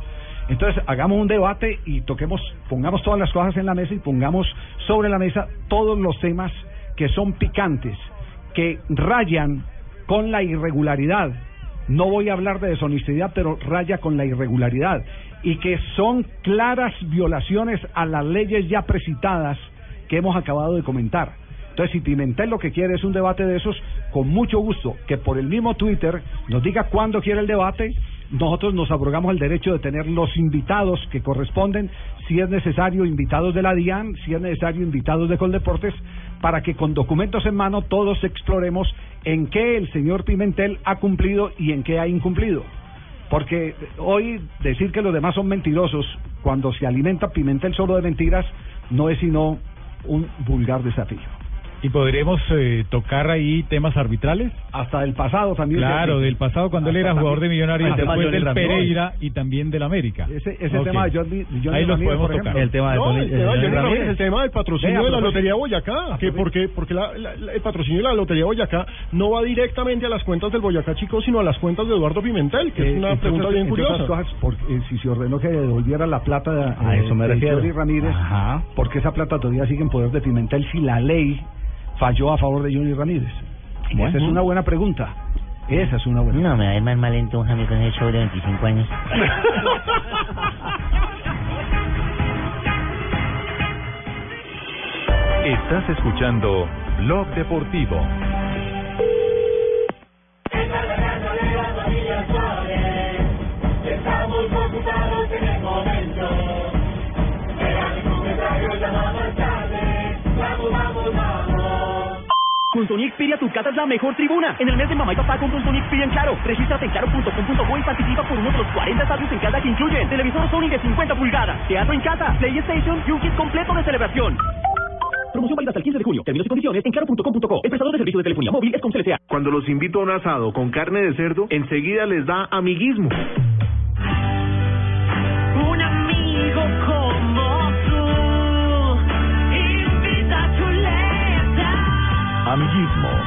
Entonces hagamos un debate y toquemos, pongamos todas las cosas en la mesa y pongamos sobre la mesa todos los temas que son picantes, que rayan con la irregularidad. No voy a hablar de deshonestidad, pero raya con la irregularidad y que son claras violaciones a las leyes ya precitadas que hemos acabado de comentar. Entonces, si Pimentel lo que quiere es un debate de esos, con mucho gusto, que por el mismo Twitter nos diga cuándo quiere el debate, nosotros nos abrogamos el derecho de tener los invitados que corresponden, si es necesario invitados de la DIAN, si es necesario invitados de Coldeportes, para que con documentos en mano todos exploremos en qué el señor Pimentel ha cumplido y en qué ha incumplido. Porque hoy decir que los demás son mentirosos cuando se alimenta Pimentel solo de mentiras no es sino un vulgar desafío. ¿Y podremos eh, tocar ahí temas arbitrales? Hasta del pasado también. Claro, del pasado cuando él era jugador de Millonarios, el después del. Pereira y también del América. Ese, ese tema de Johnny, Johnny Ahí los Ramírez, podemos tocar. El tema de No, Johnny- el tema de Johnny Johnny Ramírez, Ramírez. el tema del patrocinio de la Lotería Boyacá, que porque porque la, el patrocinio de la Lotería Boyacá no va directamente a las cuentas del Boyacá Chico, sino a las cuentas de Eduardo Pimentel, que Eh, es una entre pregunta bien curiosa. otras cosas, porque, eh, si se ordenó que devolviera la plata A eh, eso me de refiero. Johnny Ramírez, porque esa plata todavía sigue en poder de Pimentel si la ley falló a favor de Johnny Ramírez. Bueno. Esa es una buena pregunta. Esa es una buena No, me va a ir más mal entonces a mí con ese show de 25 años. [LAUGHS] Estás escuchando Blog Deportivo. Sony Xperia tu casa es la mejor tribuna. En el mes de mamá y papá con Sony Xperia en Claro. Regístrate en claro.com.co y participa por uno de los 40 estadios en casa que incluyen televisor Sony de 50 pulgadas, teatro en casa, PlayStation y un kit completo de celebración. Promoción válida hasta el 15 de junio. Términos y condiciones en claro.com.co. El prestador de servicio de telefonía móvil es con CLTA. Cuando los invito a un asado con carne de cerdo, enseguida les da amiguismo.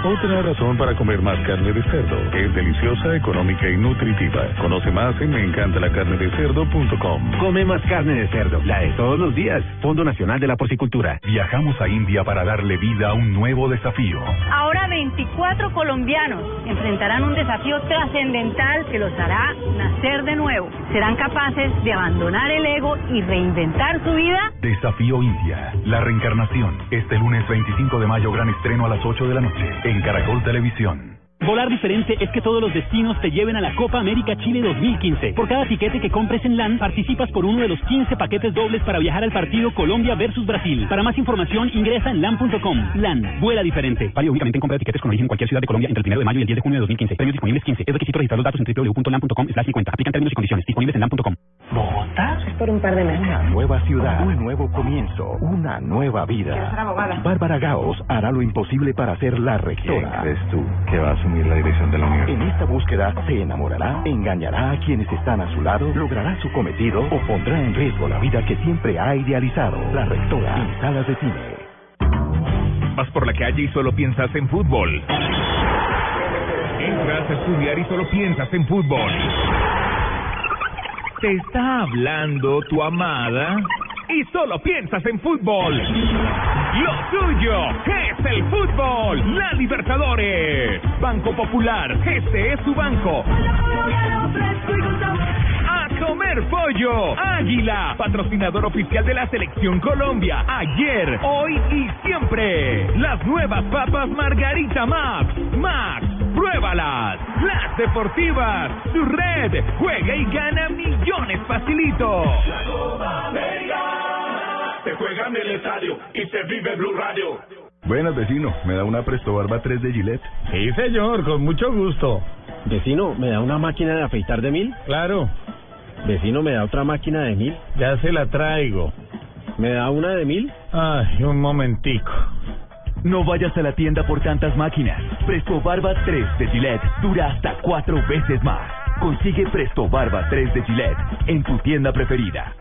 Otra razón para comer más carne de cerdo. Es deliciosa, económica y nutritiva. Conoce más en meencantalacarnedecerdo.com. Come más carne de cerdo, la de todos los días. Fondo Nacional de la Porcicultura. Viajamos a India para darle vida a un nuevo desafío. Ahora 24 colombianos enfrentarán un desafío trascendental que los hará nacer de nuevo. Serán capaces de abandonar el ego y reinventar su vida. Desafío India, la reencarnación. Este lunes 25 de mayo, gran estreno a las 8 de la noche en Caracol Televisión. Volar diferente es que todos los destinos te lleven a la Copa América Chile 2015. Por cada tiquete que compres en LAN, participas por uno de los 15 paquetes dobles para viajar al partido Colombia versus Brasil. Para más información, ingresa en LAN.com. LAN, vuela diferente. Válido únicamente en compra de tiquetes con origen en cualquier ciudad de Colombia entre el 1 de mayo y el 10 de junio de 2015. Premios disponibles 15. Es requisito registrar los datos en www.lan.com slash 50. Aplican términos y condiciones. Disponibles en LAN.com. Bogotá por un par de meses. Una nueva ciudad, un nuevo comienzo, una nueva vida. Bárbara Gaos hará lo imposible para ser la rectora. ¿Quién crees tú que va a asumir la dirección de la universidad? En esta búsqueda se enamorará, engañará a quienes están a su lado, logrará su cometido o pondrá en riesgo la vida que siempre ha idealizado. La rectora en salas de cine. Vas por la calle y solo piensas en fútbol. Entras a estudiar y solo piensas en fútbol. Te está hablando tu amada y solo piensas en fútbol. Lo tuyo es el fútbol. La Libertadores. Banco Popular. Este es su banco. A comer pollo. Águila. Patrocinador oficial de la Selección Colombia. Ayer, hoy y siempre. Las nuevas papas Margarita Max. Max. Pruébalas. Las deportivas. Su red. Juega y gana millones facilito. Se juega en el estadio y se vive Blue Radio. Buenas, vecino. ¿Me da una Presto Barba 3 de Gillette? Sí, señor, con mucho gusto. Vecino, ¿me da una máquina de afeitar de mil? Claro. Vecino, ¿me da otra máquina de mil? Ya se la traigo. ¿Me da una de mil? Ay, un momentico. No vayas a la tienda por tantas máquinas. Presto Barba 3 de Gillette dura hasta cuatro veces más. Consigue Presto Barba 3 de Gillette en tu tienda preferida.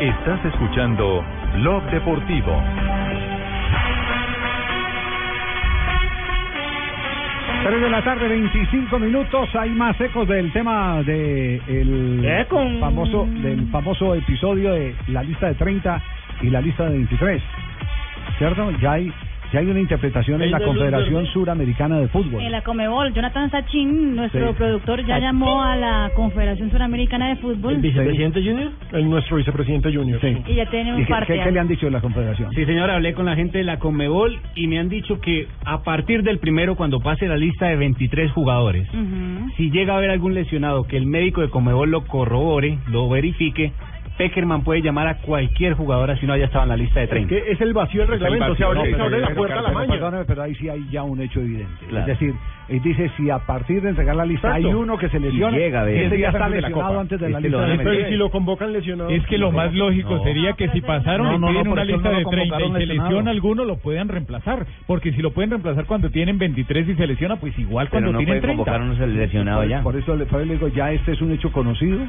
Estás escuchando Blog Deportivo. Tres de la tarde, 25 minutos. Hay más ecos del tema de el famoso del famoso episodio de la lista de 30 y la lista de 23. ¿Cierto? Ya hay ya hay una interpretación en la Confederación. Suramericana de Fútbol. En la Comebol, Jonathan Sachin, nuestro Sí. productor, ya llamó a la Confederación Suramericana de Fútbol Junior? El nuestro vicepresidente Junior. Sí. y ya tiene un ¿Y qué, parte. qué- qué le han dicho de la Confederación? Sí, señor, hablé con la gente de la Conmebol y me han dicho que a partir del primero, cuando pase la lista de 23 jugadores, si llega a haber algún lesionado que el médico de Conmebol lo corrobore, lo verifique, Peckerman puede llamar a cualquier jugador así no haya estado en la lista de 30. que es el vacío del reglamento, se abre, se abre la puerta a la pero, maña. perdóname, pero ahí sí hay ya un hecho evidente. Claro. Es decir, él dice si a partir de entregar la lista Exacto. hay uno que se lesiona, Y llega, ve. ese ya está de la lesionado antes de la Este lista lo de. 23. Si lo convocan lesionado. Es que lo más lógico No. sería que si pasaron No, y no, no, piden una lista no de lo 30 y se lesionado. lesiona alguno, lo pueden reemplazar. Porque si lo pueden reemplazar cuando tienen 23 y se lesiona, pues igual cuando tienen 30. Por- Por eso, le- por eso le digo, ya este es un hecho conocido.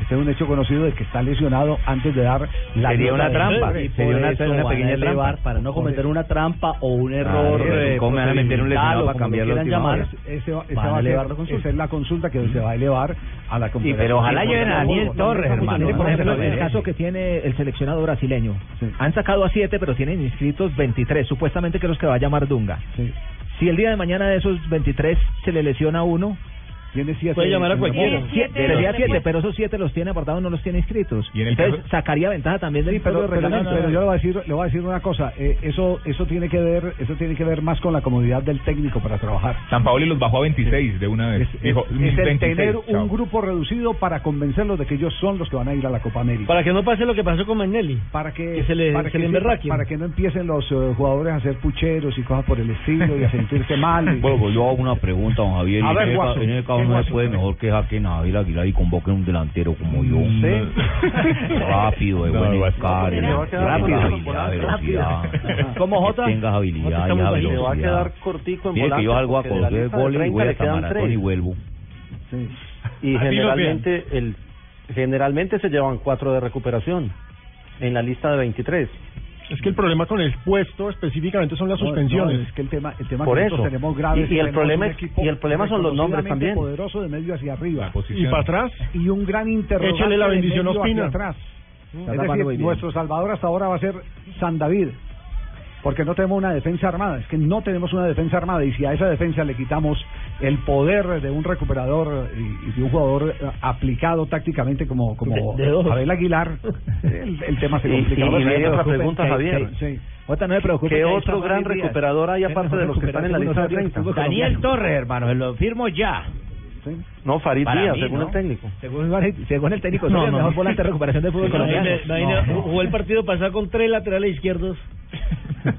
Este es un hecho conocido de que está lesionado antes de dar la Sería una trampa, nombre. y por eso van a elevar para no cometer una trampa o un error. Claro, eh, ¿cómo me van a meter un lesionado para cambiar lo la quieran última llamar? hora? Ese va- a elevar la consulta. esa es la consulta que se va a elevar a la Confederación. pero ojalá Sí, lleven a Daniel Torres, no- hermano. no- Por ejemplo, en el caso que tiene el seleccionado brasileño, han sacado a siete, pero tienen inscritos 23, supuestamente que los que va a llamar Dunga. Si el día de mañana de esos 23 se le lesiona uno, tiene siete. Puede llamar a cualquiera. Tiene Siete, siete. sería siete, pero esos siete los tiene apartados, no los tiene inscritos. Entonces sacaría ventaja también del Sí, pero, pero, pero yo le voy a decir, le voy a decir una cosa. eh, eso, eso tiene que ver, eso tiene que ver más con la comodidad del técnico para trabajar. San Paoli los bajó a 26 de una vez. Es, Dijo, es el 26, tener chao. un grupo reducido para convencerlos de que ellos son los que van a ir a la Copa América. Para que no pase lo que pasó con Magnelli. Para que, que se le, para se que le sí, para que no empiecen los eh, jugadores a hacer pucheros y cosas por el estilo y a sentirse mal. [LAUGHS] Bueno, pues yo hago una pregunta, don Javier. y A en ver, en caso ¿qué no se puede mejor que Javier Aguilar y convoquen un delantero como yo. [LAUGHS] Rápido, de No, buen Guaso. encargue, Se va a quedar rápido, habilidad, velocidad. ¿Cómo, Jota? Que tengas habilidad y velocidad. Va a quedar cortico en Mire que yo salgo a de goles y 30 voy hasta maratón y vuelvo. Y Así lo generalmente el generalmente se llevan cuatro de recuperación en la lista de 23. Es que el problema con el puesto específicamente son las No, suspensiones. no, es que el tema, el tema Por que eso. tenemos grave Y- y el problema es- y el problema son los nombres también. poderoso de medio hacia arriba. ¿Y para atrás? Y un gran interrogante Échale la de bendición medio a Ospina. hacia atrás. Mm. Es decir, nuestro Salvador hasta ahora va a ser San David. Porque no tenemos una defensa armada. Es que no tenemos una defensa armada y si a esa defensa le quitamos el poder de un recuperador y, y de un jugador eh, aplicado tácticamente como como De- de dos. Abel Aguilar, el, el tema se complica. y- y otra pregunta, Javier. sí, sí. Otra, no me preocupe. ¿Qué otro gran recuperador hay Tenemos aparte de los que están en la lista de 30? Daniel Torres, hermano, lo firmo ya. No, Farid Para Díaz, mí, según ¿no? el técnico. Según, según el técnico, No, el no. mejor volante de recuperación del fútbol colombiano. Jugó el partido pasado con tres laterales izquierdos. [LAUGHS]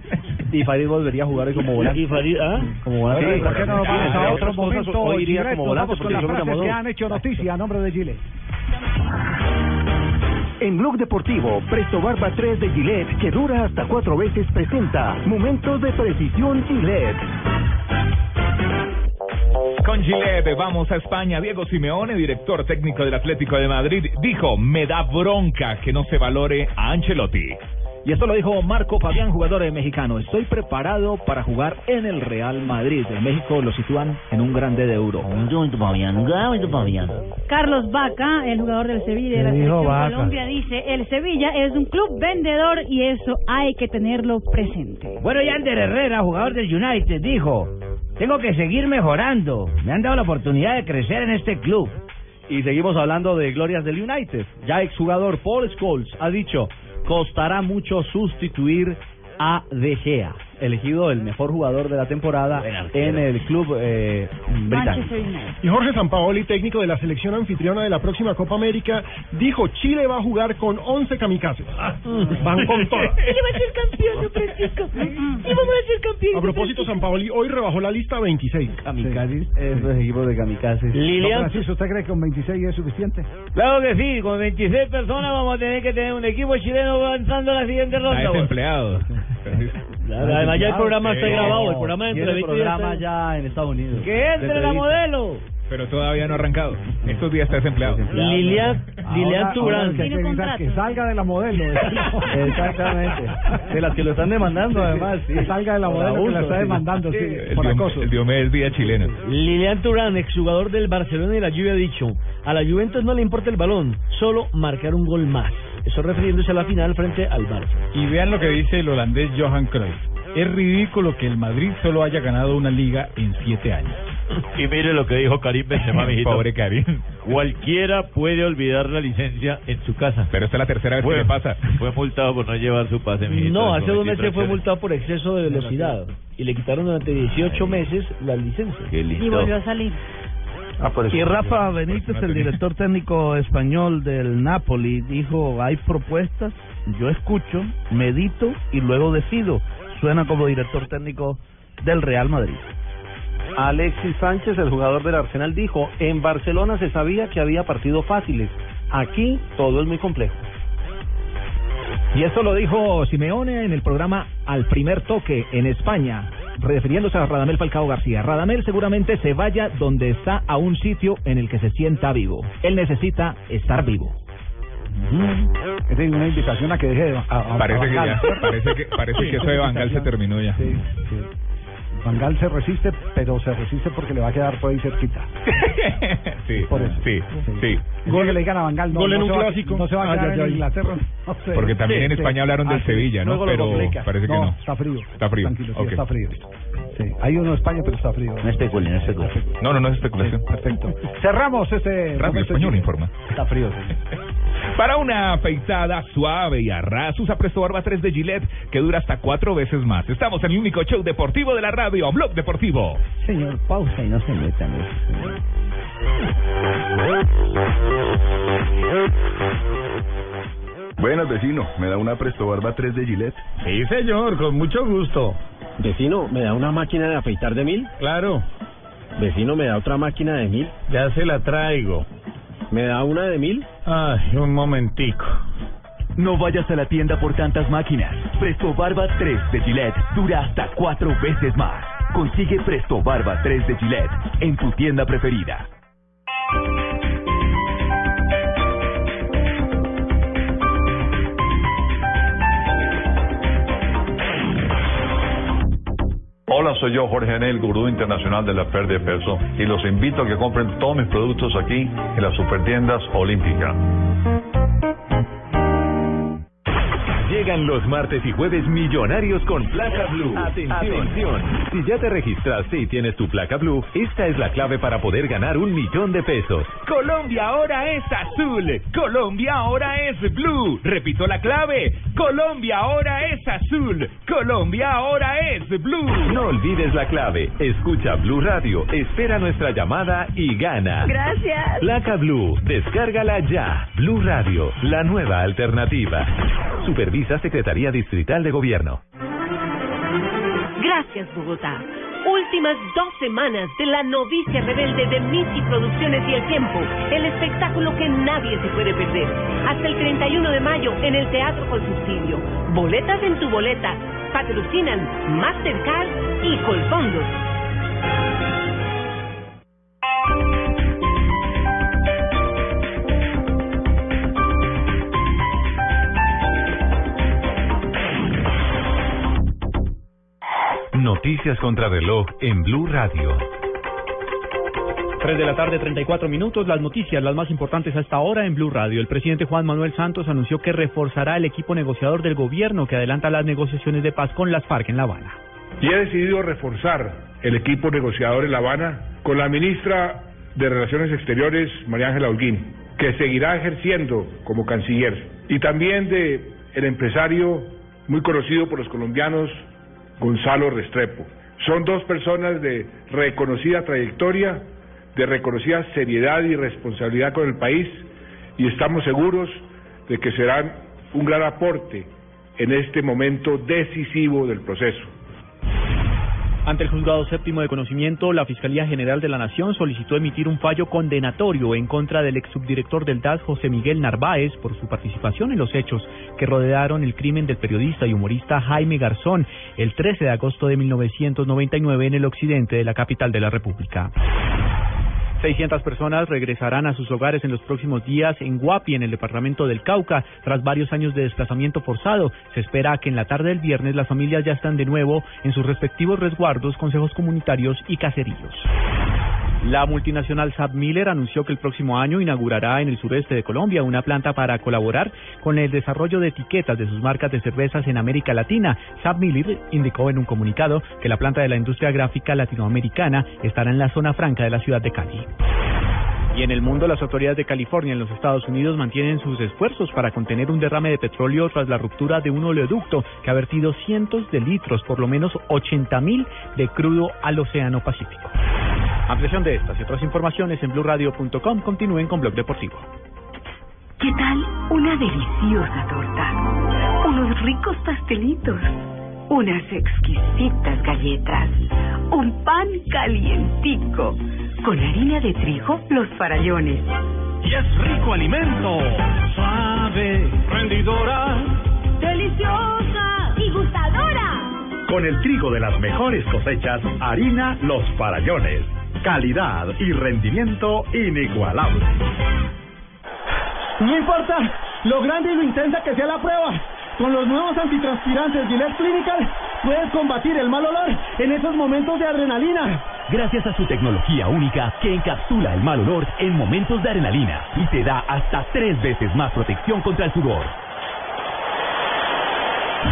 Y Farid volvería a jugar hoy como volante. Y Farid, ¿ah? Como volante. Sí, ¿Por qué no entre a otro momento? hoy iría directo? como volante porque las solo frases llamó que han hecho noticia a nombre de Chile. En Blog Deportivo, Presto Barba 3 de Gillette, que dura hasta cuatro veces, presenta Momentos de Precisión Gillette. Con Gillette vamos a España. Diego Simeone, director técnico del Atlético de Madrid, dijo, me da bronca que no se valore a Ancelotti. Y esto lo dijo Marco Fabián, jugador mexicano. Estoy preparado para jugar en el Real Madrid. En México lo sitúan en un grande de euro. Carlos Vaca, el jugador del Sevilla y de la ¿Qué dijo selección? Colombia, dice, el Sevilla es un club vendedor y eso hay que tenerlo presente. Bueno, Yander Herrera, jugador del United, dijo, tengo que seguir mejorando. Me han dado la oportunidad de crecer en este club. Y seguimos hablando de glorias del United. Ya exjugador Paul Scholes ha dicho, costará mucho sustituir a De Gea, elegido el mejor jugador de la temporada en el club eh, británico. Y Jorge Sampaoli, técnico de la selección anfitriona de la próxima Copa América, dijo Chile va a jugar con 11 kamikazes. Van con [LAUGHS] todas. va a ser campeón, Francisco. [LAUGHS] Y vamos a ser campeón. A propósito, Sampaoli hoy rebajó la lista a 26. Kamikazes, esos equipos de kamikazes. Don Francisco, ¿usted cree que con 26 es suficiente? Claro que sí, con 26 personas vamos a tener que tener un equipo chileno avanzando a la siguiente ronda. Está güey. [LAUGHS] ya el programa está grabado, el programa de entrevista ya programa ya en Estados Unidos. Que De entre la modelo. Pero todavía no ha arrancado. Estos días está desempleado. Lilian, Lilian Turán. que, salga de la modelo. [LAUGHS] Exactamente. De las que lo están demandando, además. Que salga de la modelo que la está sí. demandando, sí, El, por acoso. el Diomedes Día chileno. Lilian Turán, exjugador del Barcelona y la Juve, ha dicho, a la Juventus no le importa el balón, solo marcar un gol más. Eso refiriéndose a la final frente al Barça. Y vean lo que dice el holandés Johan Cruyff. Es ridículo que el Madrid solo haya ganado una liga en siete años. [LAUGHS] Y mire lo que dijo Karim Benzema, [LAUGHS] mijito. Pobre Karim. Cualquiera puede olvidar la licencia en su casa. Pero esta es la tercera vez Fue- que le pasa. [LAUGHS] Fue multado por no llevar su pase, mijito. No, hace dos meses fue multado por exceso de velocidad y le quitaron durante 18 meses la licencia. Qué Y volvió a salir. Y Rafa Benítez, el director técnico español del Napoli, dijo, hay propuestas, yo escucho, medito y luego decido. Suena como director técnico del Real Madrid. Alexis Sánchez, el jugador del Arsenal, dijo, en Barcelona se sabía que había partidos fáciles. Aquí todo es muy complejo. Y esto lo dijo Simeone en el programa Al Primer Toque en España, refiriéndose a Radamel Falcao García. Radamel seguramente se vaya donde está a un sitio en el que se sienta vivo. Él necesita estar vivo. Es una invitación a que deje de... a- a- Parece a que ya, parece que, parece que eso de Bangal se terminó ya. Sí, sí. Van Gaal se resiste, pero se resiste porque le va a quedar por ahí cerquita. [LAUGHS] Sí, Por eso. sí, sí. Gol que le digan a Van Gaal, no, Gol en no un se va- clásico. no se va a Ay, quedar en ay. Inglaterra. no sé. Porque también Sí, en sí. España hablaron del Ah, sí. Sevilla, ¿no? Pero parece que no. no. Está frío. Está frío. Tranquilo, sí, Ok. está frío. Sí. Hay uno de España, pero está frío. No especule, no especule. No, no, no es especulación. Perfecto. Cerramos este... Radio Español informa. Está frío. sí. [LAUGHS] Para una afeitada suave y a ras, usa Presto Barba 3 de Gillette, que dura hasta cuatro veces más. Estamos en el único show deportivo de la radio, Blog Deportivo. Señor, pausa y no se metan. Buenas, vecino. ¿Me da una Presto Barba 3 de Gillette? Sí, señor, con mucho gusto. Vecino, ¿me da una máquina de afeitar de mil? Claro, Vecino, ¿me da otra máquina de mil? ya se la traigo. ¿Me da una de mil? Ay, un momentico. No vayas a la tienda por tantas máquinas. Presto Barba 3 de Gillette dura hasta cuatro veces más. Consigue Presto Barba 3 de Gillette en tu tienda preferida. Hola, soy yo, Jorge Anel, gurú internacional de la pérdida de peso, y los invito a que compren todos mis productos aquí en las supertiendas Olímpica. Llegan los martes y jueves millonarios con placa blue. Atención. Si ya te registraste y tienes tu placa blue, esta es la clave para poder ganar un millón de pesos. Colombia ahora es azul. Colombia ahora es blue. Repito la clave. Colombia ahora es azul. Colombia ahora es blue. No olvides la clave. Escucha Blue Radio, espera nuestra llamada y gana. Gracias. Placa Blue, descárgala ya. Blue Radio, la nueva alternativa. Supervisa Secretaría Distrital de Gobierno. Gracias, Bogotá. Últimas dos semanas de la novicia rebelde de Missy Producciones y El Tiempo. El espectáculo que nadie se puede perder. Hasta el 31 de mayo en el Teatro con Subsidio. Boletas en tu boleta. Patrocinan Mastercard y Colfondos. Noticias contra reloj en Blue Radio. 3 de la tarde, 34 minutos. Las noticias, las más importantes hasta ahora en Blue Radio. El presidente Juan Manuel Santos anunció que reforzará el equipo negociador del gobierno que adelanta las negociaciones de paz con las FARC en La Habana. Y he decidido reforzar el equipo negociador en La Habana con la ministra de Relaciones Exteriores, María Ángela Holguín, que seguirá ejerciendo como canciller. Y también de el empresario muy conocido por los colombianos, Gonzalo Restrepo. Son dos personas de reconocida trayectoria, de reconocida seriedad y responsabilidad con el país y estamos seguros de que serán un gran aporte en este momento decisivo del proceso. Ante el juzgado séptimo de conocimiento, la Fiscalía General de la Nación solicitó emitir un fallo condenatorio en contra del ex subdirector del DAS, José Miguel Narváez, por su participación en los hechos que rodearon el crimen del periodista y humorista Jaime Garzón el 13 de agosto de 1999 en el occidente de la capital de la República. 600 personas regresarán a sus hogares en los próximos días en Guapi, en el departamento del Cauca, tras varios años de desplazamiento forzado. Se espera que en la tarde del viernes las familias ya están de nuevo en sus respectivos resguardos, consejos comunitarios y caseríos. La multinacional Sab Miller anunció que el próximo año inaugurará en el sureste de Colombia una planta para colaborar con el desarrollo de etiquetas de sus marcas de cervezas en América Latina. Sab Miller indicó en un comunicado que la planta de la industria gráfica latinoamericana estará en la zona franca de la ciudad de Cali. Y en el mundo, las autoridades de California en los Estados Unidos mantienen sus esfuerzos para contener un derrame de petróleo tras la ruptura de un oleoducto que ha vertido cientos de litros, por lo menos 80 mil, de crudo al Océano Pacífico. Ampliación de estas y otras informaciones en blueradio.com. Continúen con Blog Deportivo. ¿Qué tal una deliciosa torta? Unos ricos pastelitos, unas exquisitas galletas, un pan calientico, con harina de trigo, los farallones. Y es rico alimento, suave, rendidora, deliciosa y gustadora. Con el trigo de las mejores cosechas, harina Los Farallones. Calidad y rendimiento inigualable. No importa lo grande y lo intensa que sea la prueba. Con los nuevos antitranspirantes Gillette Clinical puedes combatir el mal olor en esos momentos de adrenalina. Gracias a su tecnología única que encapsula el mal olor en momentos de adrenalina y te da hasta tres veces más protección contra el sudor.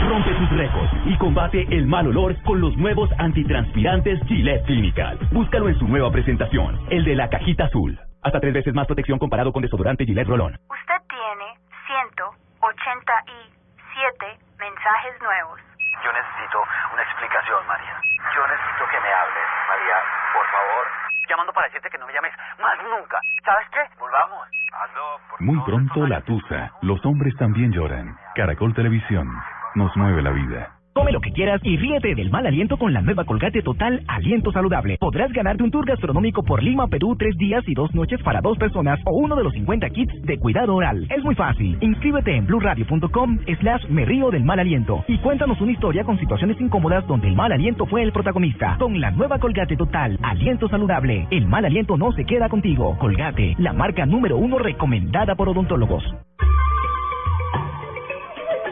Rompe tus récords y combate el mal olor con los nuevos antitranspirantes Gillette Clinical. Búscalo en su nueva presentación, el de la cajita azul. Hasta tres veces más protección comparado con desodorante Gillette Rolón. Usted tiene 187 mensajes nuevos. Yo necesito una explicación, María. Yo necesito que me hables, María, por favor. Llamando para decirte que no me llames más nunca. ¿Sabes qué? Volvamos. Hazlo. Muy pronto la tusa. Los hombres también lloran. Caracol Televisión. Nos mueve la vida. Come lo que quieras y ríete del mal aliento con la nueva Colgate Total Aliento Saludable. Podrás ganarte un tour gastronómico por Lima, Perú, tres días y dos noches para dos personas o uno de los 50 kits de cuidado oral. Es muy fácil. Inscríbete en blurradio.com slash me río del mal aliento y cuéntanos una historia con situaciones incómodas donde el mal aliento fue el protagonista. Con la nueva Colgate Total Aliento Saludable, el mal aliento no se queda contigo. Colgate, la marca número uno recomendada por odontólogos.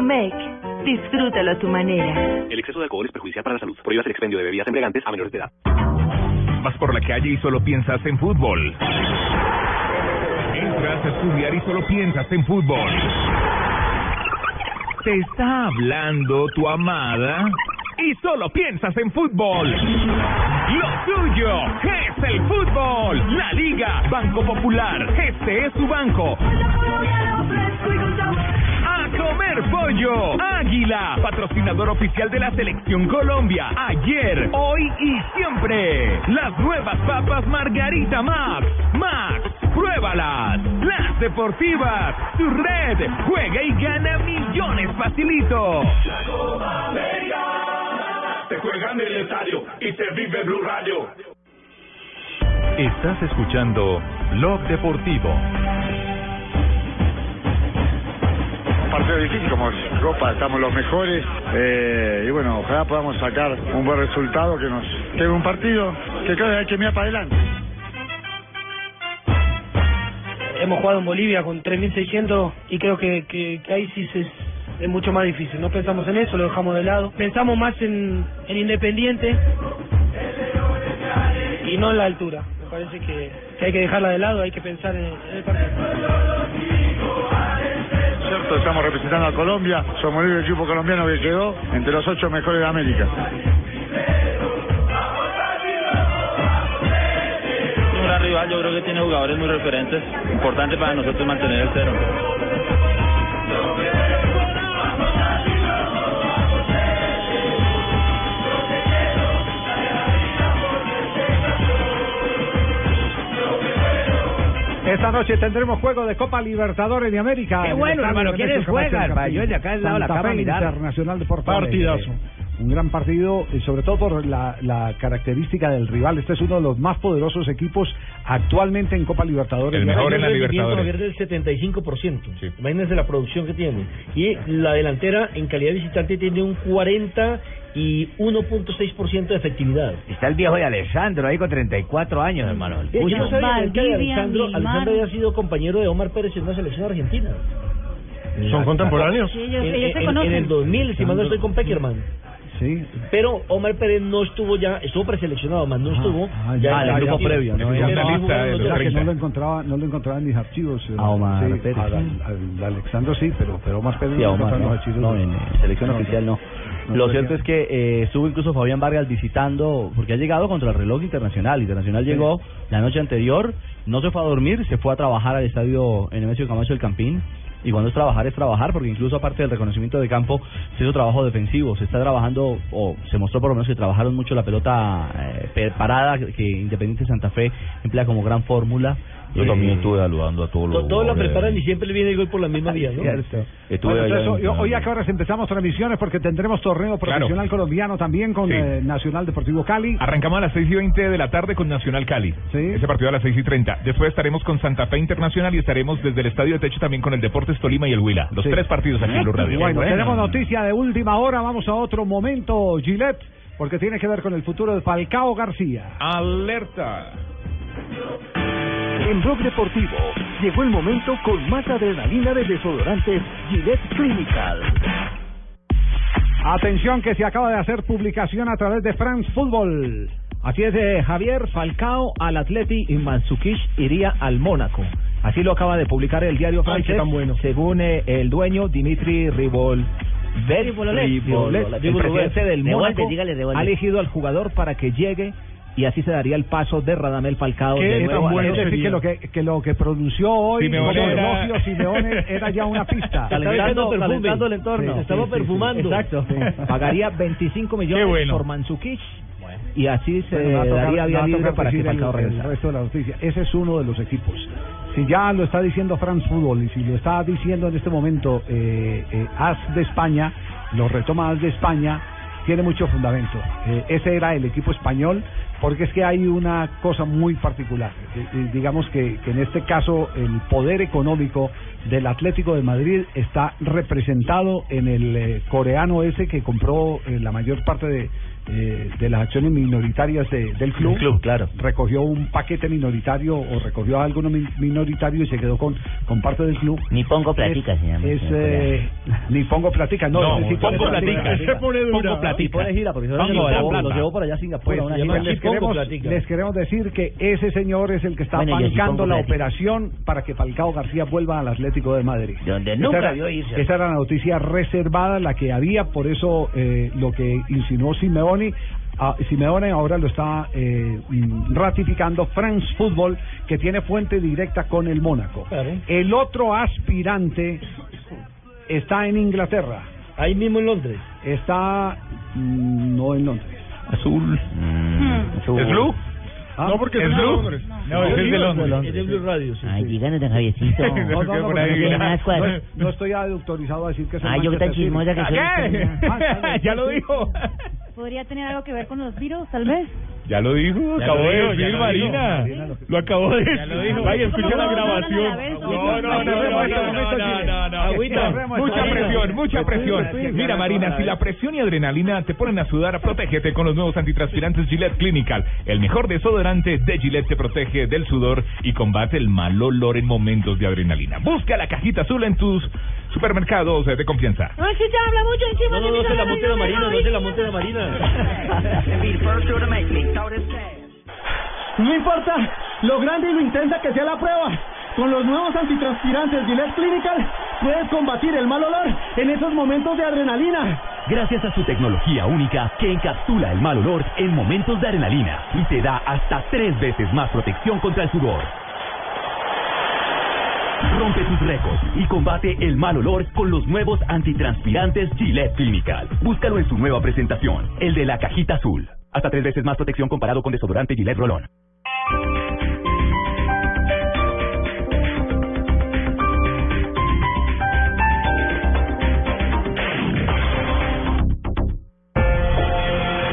Domec, disfrútalo a tu manera. El exceso de alcohol es perjudicial para la salud. Prohíbas el expendio de bebidas embriagantes a menores de edad. Vas por la calle y solo piensas en fútbol. Entras a estudiar y solo piensas en fútbol. Te está hablando tu amada y solo piensas en fútbol. Lo tuyo es el fútbol. La Liga Banco Popular. Este es tu banco. Comer pollo. Águila, patrocinador oficial de la Selección Colombia. Ayer, hoy y siempre. Las nuevas papas Margarita Max. Max, pruébalas. Las deportivas. Tu red. Juega y gana millones facilito. Se juega en el estadio y se vive Blue Radio. Estás escuchando Blog Deportivo. Partido difícil como Copa, estamos los mejores eh, y bueno, ojalá podamos sacar un buen resultado que nos que un partido que creo que hay que mirar para adelante. Hemos jugado en Bolivia con 3.600 y creo que, que, ahí sí se, es mucho más difícil. No pensamos en eso, lo dejamos de lado. Pensamos más en, en Independiente y no en la altura. Me parece que, hay que dejarla de lado, hay que pensar en, en el partido. Cierto, estamos representando a Colombia, somos el equipo colombiano que quedó entre los ocho mejores de América. Un rival, yo creo que tiene jugadores muy referentes. Importante para nosotros mantener el cero. Esta noche tendremos juego de Copa Libertadores de América. Qué En el bueno, hermano, ¿quiénes juegan? yo de acá del lado de la Santa cama a Fe mirar. Internacional de Porto Alegre. Partidazo. Un gran partido, y sobre todo por la, la característica del rival. Este es uno de los más poderosos equipos actualmente en Copa Libertadores. El de mejor América. en la Libertadores. del 75%. Imagínense la producción que tiene. Y la delantera en calidad visitante tiene un 40 y 1.6% de efectividad. Está el viejo de Alessandro ahí con 34 años, hermano. El Eh, Yo no sabía que Milmar. Alejandro había sido compañero de Omar Pérez en una selección argentina. ¿Son contemporáneos? Sí, ellos, En, ellos se en- conocen. en el 2000, si mal no estoy con Peckerman. Sí. Pero Omar Pérez no estuvo ya, estuvo preseleccionado, más no estuvo Ah, ya, en el grupo previo. ¿no? Ya, Él ya, estuvo jugando ya, los ya que 30. no lo encontraba, no lo encontraba en mis archivos. eh, A Omar sí, Pérez. al- al- al Alexandro sí, pero, pero Omar Pérez Sí, no a lo Omar, encontraba en no, los archivos. no, en eh, selección oficial no. No Lo cierto es que eh, estuvo incluso Fabián Vargas visitando, porque ha llegado contra el reloj internacional. Internacional llegó la noche anterior, no se fue a dormir, se fue a trabajar al estadio Nemesio Camacho del Campín. Y cuando es trabajar, es trabajar, porque incluso aparte del reconocimiento de campo, se hizo trabajo defensivo. Se está trabajando, o se mostró por lo menos que trabajaron mucho la pelota eh, parada, que Independiente Santa Fe emplea como gran fórmula. Yo Eh, también estuve saludando a todos los To- Todos jugadores. preparan y siempre le viene el gol por la misma vía, ¿no? Cierto. Estuve Bueno, allá entonces, en- hoy- a qué horas empezamos transmisiones porque tendremos torneo profesional colombiano también con Sí. eh, Nacional Deportivo Cali. Arrancamos a las 6 y 20 de la tarde con Nacional Cali. Ese partido a las 6 y 30. Después estaremos con Santa Fe Internacional y estaremos desde el Estadio de Techo también con el Deportes Tolima y el Huila. Los Sí. tres partidos aquí en Blue Radio. Bueno, tenemos noticia de última hora. Vamos a otro momento, Gillette, porque tiene que ver con el futuro de Falcao García. Alerta. En Blog Deportivo llegó el momento con más adrenalina de desodorantes Gillette Clinical. Atención que se acaba de hacer publicación a través de France Football. Así es, eh, Javier Falcao al Atleti y Mandzukic iría al Mónaco. Así lo acaba de publicar el diario francés. tan bueno. Según eh, el dueño Dimitri Ribol. Ribolet. Ribolet, el Ribolet. presidente del Mónaco ha elegido al jugador para que llegue y así se daría el paso de Radamel Falcao Que de es nuevo tan bueno es decir, que lo que, que lo que pronunció hoy Simeone como era- elogio Simeone era ya una pista. [LAUGHS] Calentando, calentando el entorno. Sí, Estamos sí, sí, sí. perfumando. Exacto. [LAUGHS] Pagaría 25 millones bueno. por Mandzukic y así se Bueno, tocar- daría me vía libre tocar para que el- Falcao el, regresara. resto de la noticia. Ese es uno de los equipos. Si ya lo está diciendo France Football y si lo está diciendo en este momento eh, eh, AS de España, lo retoma AS de España, tiene mucho fundamento. Eh, ese era el equipo español, porque es que hay una cosa muy particular. Eh, eh, digamos que, que en este caso el poder económico del Atlético de Madrid está representado en el coreano ese que compró la mayor parte de, eh, de las acciones minoritarias de- del club. claro. Recogió un paquete minoritario o recogió algo mi- minoritario y se quedó con, con parte del club. Ni pongo platica, es, se llama, es, señor eh, [LAUGHS] ni pongo platica, no. No, pongo platica. Ese pone dura. Pongo platica. Pone gira, porque Pongo los llevó, los llevó por allá a Singapur. Pues, una se gira. les, queremos, Platica. les queremos decir que ese señor es el que está Bueno, sí bancando la platica. operación para que Falcao García vuelva al Atlético de Madrid. Donde Esa nunca era- vio irse. Esa era la noticia reservada, la que había, por eso eh, lo que insinuó Simeone. ah, Simeone ahora lo está eh, mm, ratificando France Football, que tiene fuente directa con el Mónaco. El otro aspirante está en Inglaterra. Ahí mismo en Londres. Está mm, no en Londres. Azul. ¿Es Blue? Ah, No, porque es ¿Es de Blue? Londres. No, ese es de Londres. Es de Blue Radio, sí. Ay, díganos, don Javiercito. [LAUGHS] No, no, no, No no, no, no estoy autorizado a decir que es el Ay, yo que tan chismosa que soy. ¿Qué? [LAUGHS] ya lo dijo. [LAUGHS] ¿Podría tener algo que ver con los virus, tal vez? Ya lo dijo, Ya acabó lo de decir lo Marina. Lo acabó de decir. Vaya, escucha la ¿Cómo no hablan grabación. no, no, no, no, no. Agüita. Mucha presión, mucha presión. Mira, Marina, si la presión y adrenalina te ponen a sudar, protégete con los nuevos antitranspirantes Gillette Clinical. El mejor desodorante de Gillette te protege del sudor y combate el mal olor en momentos de adrenalina. Busca la cajita azul en tus supermercados de confianza. Habla mucho encima No, no, no se la monte la Marina, no se la monte la Marina. No importa lo grande y lo intensa que sea la prueba. Con los nuevos antitranspirantes Gillette Clinical puedes combatir el mal olor en esos momentos de adrenalina. Gracias a su tecnología única que encapsula el mal olor en momentos de adrenalina y te da hasta tres veces más protección contra el sudor. Rompe tus récords y combate el mal olor con los nuevos antitranspirantes Gillette Clinical. Búscalo en su nueva presentación, el de la cajita azul. Hasta tres veces más protección comparado con desodorante Gillette Rolón.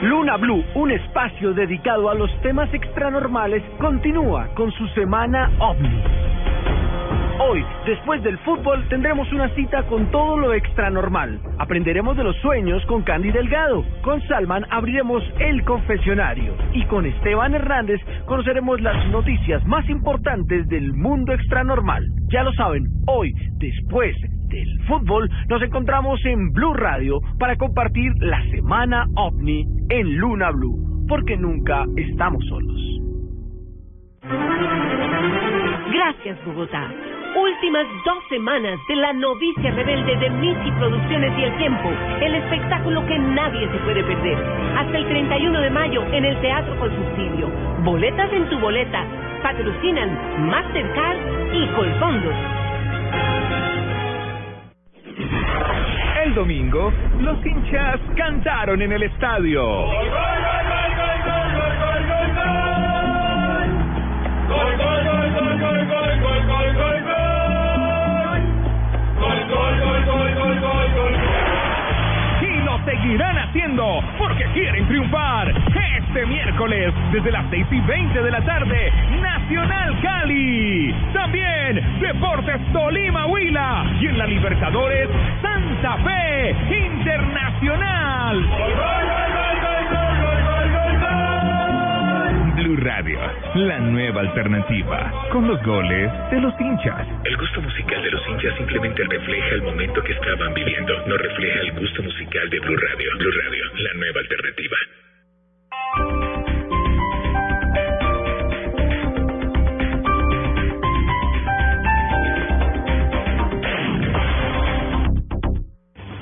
Luna Blue, un espacio dedicado a los temas extranormales, continúa con su semana OVNI. Hoy, después del fútbol, tendremos una cita con todo lo extranormal. Aprenderemos de los sueños con Candy Delgado. Con Salman abriremos el confesionario. Y con Esteban Hernández conoceremos las noticias más importantes del mundo extranormal. Ya lo saben, hoy, después del fútbol, nos encontramos en Blue Radio para compartir la semana OVNI en Luna Blue. Porque nunca estamos solos. Gracias, Bogotá. Últimas dos semanas de la novicia rebelde de Missy Producciones y El Tiempo, el espectáculo que nadie se puede perder. Hasta el 31 de mayo en el Teatro con Subsidio. Boletas en tu boleta. Patrocinan Mastercard y Colfondos. El domingo, los hinchas cantaron en el estadio. Y lo seguirán haciendo porque quieren triunfar. Este miércoles, desde las 6 y 20 de la tarde, Nacional Cali. También Deportes Tolima Huila. Y en la Libertadores, Santa Fe Internacional. Blue Radio, la nueva alternativa, con los goles de los hinchas. El gusto musical de los hinchas simplemente refleja el momento que estaban viviendo, no refleja el gusto musical de Blue Radio. Blue Radio, la nueva alternativa.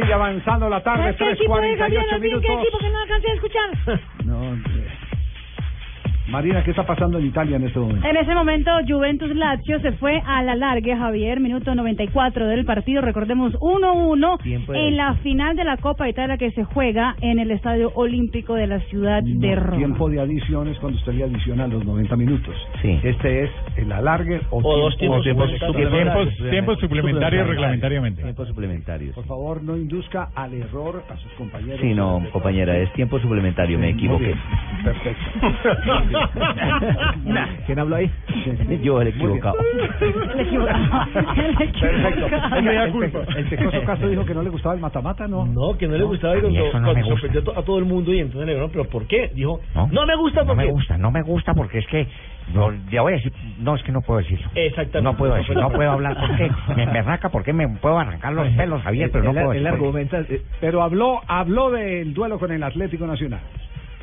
Avanzando la tarde, ¿Qué equipo es, Javier? 3.48 Al fin, ¿Qué minutos. equipo que no alcancé a escuchar? [LAUGHS] No, eh. Marina, ¿qué está pasando en Italia en este momento? En ese momento, Juventus Lazio se fue a la largue, Javier, minuto 94 del partido. Recordemos 1-1 Tiempo de- en la final de la Copa Italia que se juega en el Estadio Olímpico de la ciudad de No, Roma. tiempo de adiciones cuando usted le adiciona los 90 minutos. Sí. Este es el alargue o, O dos tiempos suplementarios. tiempos suplementarios reglamentariamente. Tiempos suplementarios. Por favor, no induzca al error a sus compañeros. Sí, no, compañera, es tiempo suplementario, me equivoqué. bien, [LAUGHS] Perfecto. ¿Quién habló ahí? Yo, el equivocado. El equivocado. El Perfecto. equivocado. Oiga, el, el Pecoso Castro dijo que no le gustaba el maata-mata, ¿no? No, que no le gustaba y cuando, eso no cuando me gusta. sorprendió a to- a todo el mundo y entonces le dijeron, pero ¿por qué? Dijo, ¿No? no, me gusta No porque... me gusta, no me gusta porque es que no, ya voy a decir, no es que no puedo decirlo. Exactamente. No puedo decir, no puedo hablar porque me emberraca porque me puedo arrancar los pelos, Javier, pero no puedo decir. argumenta, eh, pero habló, habló del duelo con el Atlético Nacional.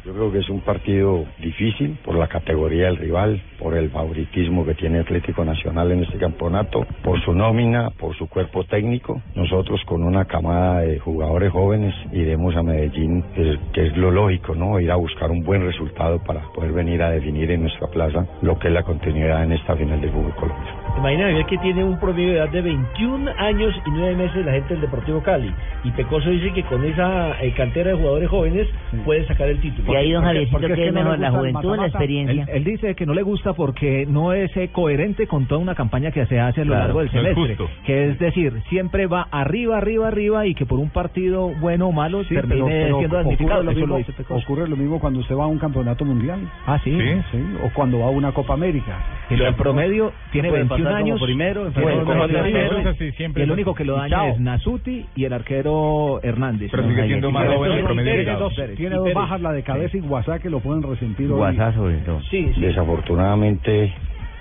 Yo creo que es un partido difícil por la categoría del rival, por el favoritismo que tiene Atlético Nacional en este campeonato, por su nómina, por su cuerpo técnico. Nosotros con una camada de jugadores jóvenes iremos a Medellín, que es, que es lo lógico, ¿no? Ir a buscar un buen resultado para poder venir a definir en nuestra plaza lo que es la continuidad en esta final del fútbol Colombia. Imagina ver que tiene un promedio de edad de 21 años y 9 meses la gente del Deportivo Cali. Y Pecoso dice que con esa eh, cantera de jugadores jóvenes puede sacar el título. Y ahí, don Porque- Javiercito, porque es ¿qué que es mejor, la juventud o la experiencia? Él, él dice que no le gusta porque no es eh, coherente con toda una campaña que se hace a lo Claro, largo del es semestre. Que es decir, siempre va arriba, arriba, arriba y que por un partido bueno o malo Sí, termine pero- pero siendo ocurre lo mismo- lo dice Pecoso. Ocurre lo mismo cuando usted va a un campeonato mundial. Ah, sí. Sí, o cuando va a una Copa América. Y en promedio tiene puede 21 pasar como años. primero, primero, siempre y el único que lo daña chao. es Nasuti y el arquero Hernández. Pero sigue siendo más joven el promedio Tiene dos- tiene bajas. la de cabeza y Guasá, que lo pueden resentir hoy. Guasá sobre todo. Sí, Desafortunadamente,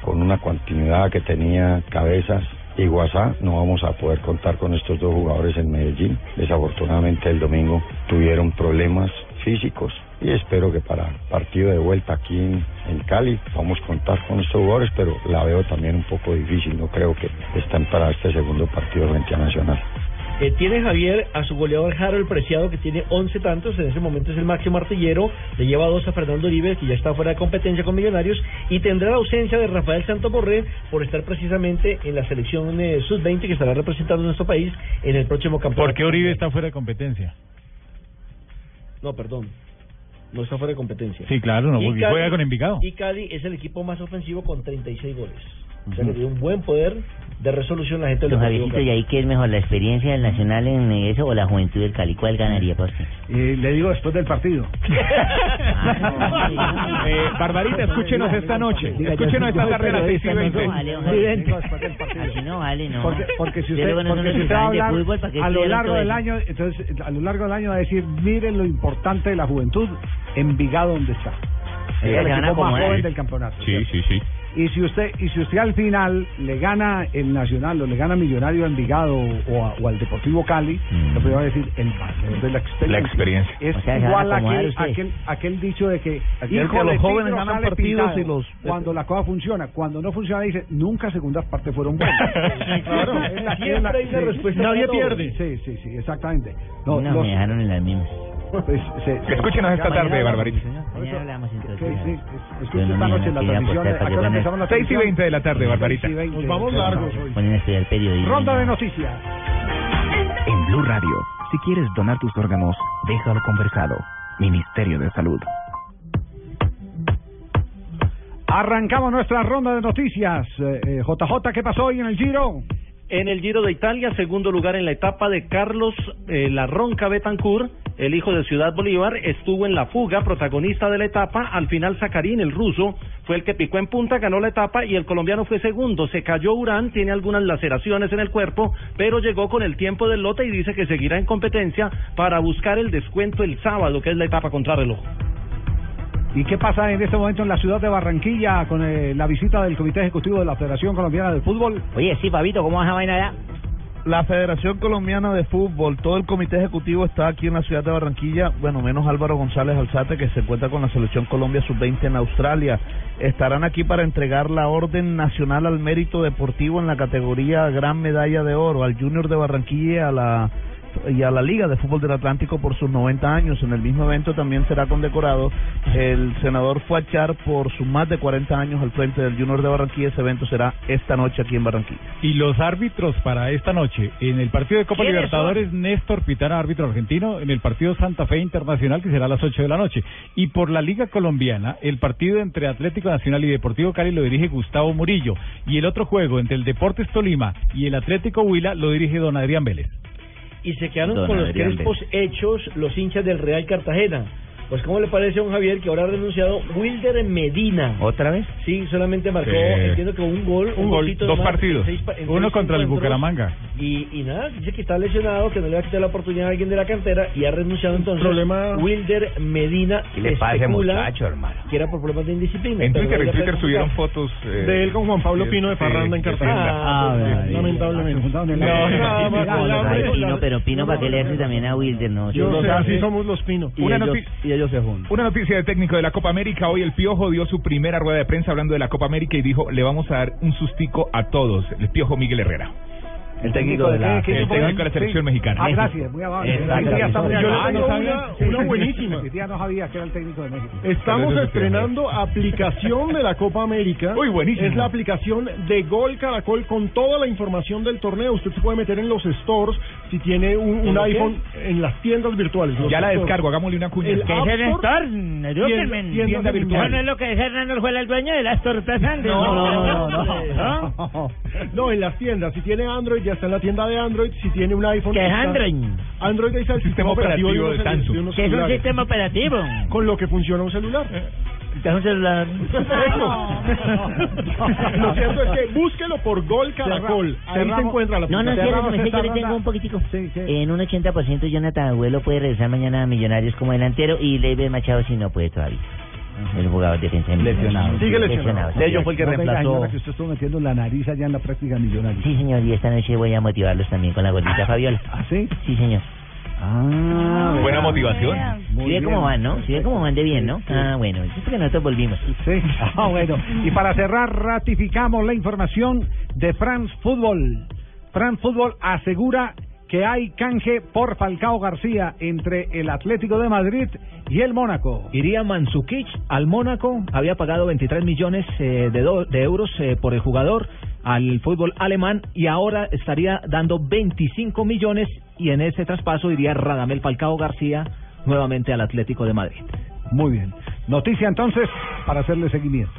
con una continuidad que tenía Cabezas y Guasá, no vamos a poder contar con estos dos jugadores en Medellín. Desafortunadamente, el domingo tuvieron problemas físicos y espero que para el partido de vuelta aquí en, en Cali vamos a contar con estos jugadores, pero la veo también un poco difícil. No creo que estén para este segundo partido frente a Nacional. Eh, tiene Javier a su goleador Harold Preciado, que tiene 11 tantos, en ese momento es el máximo artillero, le lleva dos a Fernando Uribe, que ya está fuera de competencia con Millonarios, y tendrá la ausencia de Rafael Santos Borré por estar precisamente en la selección eh, sub-20 que estará representando a nuestro país en el próximo campeonato. ¿Por qué Uribe está fuera de competencia? No, perdón. No está fuera de competencia. Sí, claro, no, Y porque Cali- juega con Envigado. Y Cali es el equipo más ofensivo con 36 goles. O sea que tiene un buen poder de resolución la gente Deportivo Javiercito. ¿y ahí qué es mejor, la experiencia del Nacional en eso o la juventud del Cali? ¿Cuál ganaría para usted? Y le digo después del partido. [LAUGHS] Eh, Barbarita, escúchenos esta noche. Escúchenos esta tarde a las 6 y 20. Así no vale, no. Porque, porque si usted, porque si usted va a saben de hablar fútbol, ¿para qué a lo largo del año, entonces a lo largo del año va a decir, miren lo importante de la juventud, Envigado donde está. Es el equipo más joven del campeonato. Sí, sí, sí. Y si usted y si usted al final le gana el Nacional o le gana Millonario a Envigado o, a- o al Deportivo Cali, lo primero va a decir el valor de la experiencia. La experiencia. Es O sea, igual a aquel, aquel, aquel dicho de que, Aquel hijo que los jóvenes ganan partidos y los- Cuando la cosa funciona, cuando no funciona dice, nunca segundas partes fueron buenas. [LAUGHS] Claro. Es la- es la- hay una sí. respuesta Nadie pierde. Sí, sí, sí, exactamente. No, No, los- me dejaron en las mismas. Pues, [LAUGHS] se- se- Escúchenos esta tarde, Barbarita. Mañana hablamos entonces. Sí, sí, Yo escuche no esta noche en la transmisión. ¿A para qué hora empezamos la 6 y transmisión? 20 de la tarde, Barbarita. 6 y 20. Nos vamos largos hoy. Ponen a estudiar periodismo. Ronda de noticias. En Blue Radio, si quieres donar tus órganos, déjalo conversado. Ministerio de Salud. Arrancamos nuestra ronda de noticias. Eh, eh, JJ, ¿qué pasó hoy en el Giro? En el Giro de Italia, segundo lugar en la etapa de Carlos eh, Betancourt, el hijo de Ciudad Bolívar, estuvo en la fuga, protagonista de la etapa. Al final, Zacarín, el ruso, fue el que picó en punta, ganó la etapa y el colombiano fue segundo. Se cayó Urán, tiene algunas laceraciones en el cuerpo, pero llegó con el tiempo del lote y dice que seguirá en competencia para buscar el descuento el sábado, que es la etapa contrarreloj. ¿Y qué pasa en este momento en la ciudad de Barranquilla con eh, la visita del Comité Ejecutivo de la Federación Colombiana de Fútbol? Oye, sí, Pabito, ¿cómo vas a vaina allá? La Federación Colombiana de Fútbol, todo el comité ejecutivo está aquí en la ciudad de Barranquilla, bueno, menos Álvaro González Alzate, que se encuentra con la selección Colombia Sub-20 en Australia. Estarán aquí para entregar la Orden Nacional al Mérito Deportivo en la categoría Gran Medalla de Oro, al Junior de Barranquilla y a la y a la Liga de Fútbol del Atlántico por sus 90 años. En el mismo evento también será condecorado el senador Fuachar por sus más de 40 años al frente del Junior de Barranquilla. Ese evento será esta noche aquí en Barranquilla. Y los árbitros para esta noche, en el partido de Copa ¿Quiénes Libertadores, Néstor Pitana, árbitro argentino, en el partido Santa Fe Internacional, que será a las 8 de la noche. Y por la Liga Colombiana, el partido entre Atlético Nacional y Deportivo Cali lo dirige Gustavo Murillo. Y el otro juego entre el Deportes Tolima y el Atlético Huila lo dirige don Adrián Vélez. Y se quedaron Don con los crespos hechos los hinchas del Real Cartagena. Pues ¿cómo le parece a un Javier que ahora ha renunciado Wilder Medina? ¿Otra vez? Sí, solamente marcó, Sí. entiendo que un gol, Un gol, golcito dos partidos. en seis pa- en Uno contra el. Bucaramanga. Y, y nada, dice que está lesionado, que no le va a quitar la oportunidad a alguien de la cantera y ha renunciado entonces problema- Wilder Medina. ¿Qué le pasa especula muchacho, hermano? Que era por problemas de indisciplina. En Twitter, no en Twitter subieron fotos de él con Juan Pablo Pino de Parranda en Cartagena. Ah, Sí, lamentablemente. No, Pino, la- pero Pino, ¿para qué le hace también a Wilder? No, Yo no sé, así somos los Pino. Una noti- y ellos se juntan. Una noticia de técnico de la Copa América. Hoy el Piojo dio su primera rueda de prensa hablando de la Copa América y dijo, le vamos a dar un sustico a todos. El Piojo Miguel Herrera. El técnico de la- el técnico de la selección mexicana. Ah, gracias, muy amable. Ah, una- sabía. una buenísima. No sabía que era el técnico de México. Estamos estrenando aplicación de la Copa América. Uy, buenísimo. Es la aplicación de Gol Caracol con toda la información del torneo. Usted se puede meter en los stores si tiene un, iPhone en las tiendas virtuales. Ya la descargo, hagámosle una cuña. El ¿Qué es el Store, tienda- virtual. ¿Eso no es lo que es Hernando fue el dueño de las tortas Andes? No, no, no, ¿No? [LAUGHS] no. No, en las tiendas. Si tiene Android, ya está en la tienda de Android. Si tiene un iPhone. ¿Qué es está- Android? Android es el sistema operativo de, celu- Samsung. de unos ¿Qué es un sistema operativo? Con lo que funciona un celular. ¿Qué es un celular? [LAUGHS] [LAUGHS] Lo cierto es que búsquelo por Gol Caracol. Ahí se encuentra la No, no, cierto, me sé, yo le tengo un poquitico. En un 80% Jonathan Abuelo puede regresar mañana a Millonarios como delantero y Leiber Machado si no puede todavía. El jugador defensa de Millonarios. Lesionado. Sigue lesionado. No tenga, señora, que usted estuvo metiendo la nariz allá en la práctica millonaria. Sí, señor, y esta noche voy a motivarlos también con la gordita Fabiola. ¿Ah, sí? Sí, señor. Ah, Buena motivación. ¿Sí ve cómo van, no? ¿Sí ve cómo van de bien, no? Ah, bueno, es porque nosotros volvimos. Sí, [LAUGHS] ah, bueno. Y para cerrar, ratificamos la información de France Football. France Football asegura que hay canje por Falcao García entre el Atlético de Madrid y el Mónaco. Iría Mansukic al Mónaco, había pagado 23 millones eh, de, do- de euros eh, por el jugador al fútbol alemán y ahora estaría dando 25 millones y en ese traspaso iría Radamel Falcao García nuevamente al Atlético de Madrid. Muy bien. Noticia entonces para hacerle seguimiento.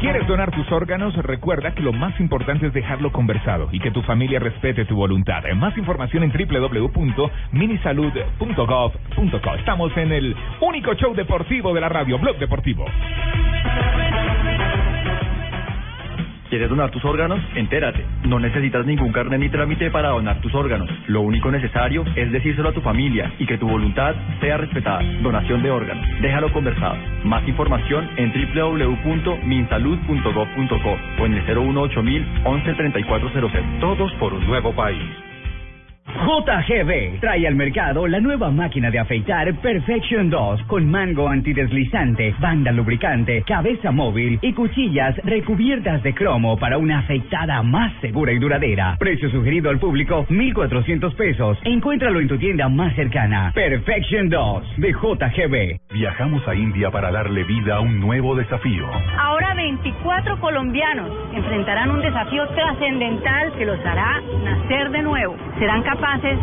Quieres donar tus órganos, recuerda que lo más importante es dejarlo conversado y que tu familia respete tu voluntad. Más información en www.minisalud.gov.co. Estamos en el único show deportivo de la radio, Blog Deportivo. ¿Quieres donar tus órganos? Entérate. No necesitas ningún carnet ni trámite para donar tus órganos. Lo único necesario es decírselo a tu familia y que tu voluntad sea respetada. Donación de órganos. Déjalo conversado. Más información en www.minsalud.gov.co o en el 018 11 3400. Todos por un nuevo país. JGB trae al mercado la nueva máquina de afeitar Perfection 2 con mango antideslizante, banda lubricante, cabeza móvil y cuchillas recubiertas de cromo para una afeitada más segura y duradera. Precio sugerido al público 1.400 pesos. Encuéntralo en tu tienda más cercana. Perfection 2 de JGB. Viajamos a India para darle vida a un nuevo desafío. Ahora 24 colombianos enfrentarán un desafío trascendental que los hará nacer de nuevo. Serán capaces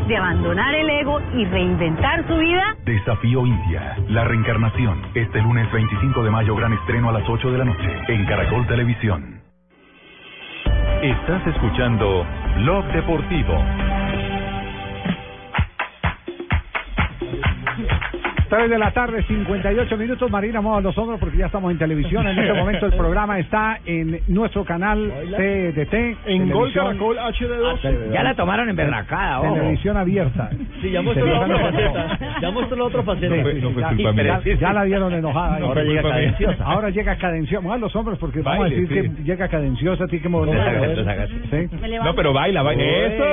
de abandonar el ego y reinventar su vida. Desafío India, la reencarnación. Este lunes 25 de mayo, gran estreno a las 8 de la noche en Caracol Televisión. Estás escuchando Blog Deportivo. 3 de la tarde, 58 minutos. Marina, mueva los hombros porque ya estamos en televisión. En este momento el programa está en nuestro canal TDT. En Gol Caracol HD2. Ya la tomaron en berracada, ojo. Televisión abierta. Sí, ya mostró la otra faceta. Ya mostró la otra faceta. Ya, la vieron enojada. Ahora llega cadenciosa. Ahora llega cadenciosa. Muevan los hombros porque vamos a decir sí. que llega cadenciosa. Tiene que mover los Hágase, hombros. hágase. ¿Sí? No, pero baila, baila. Eso.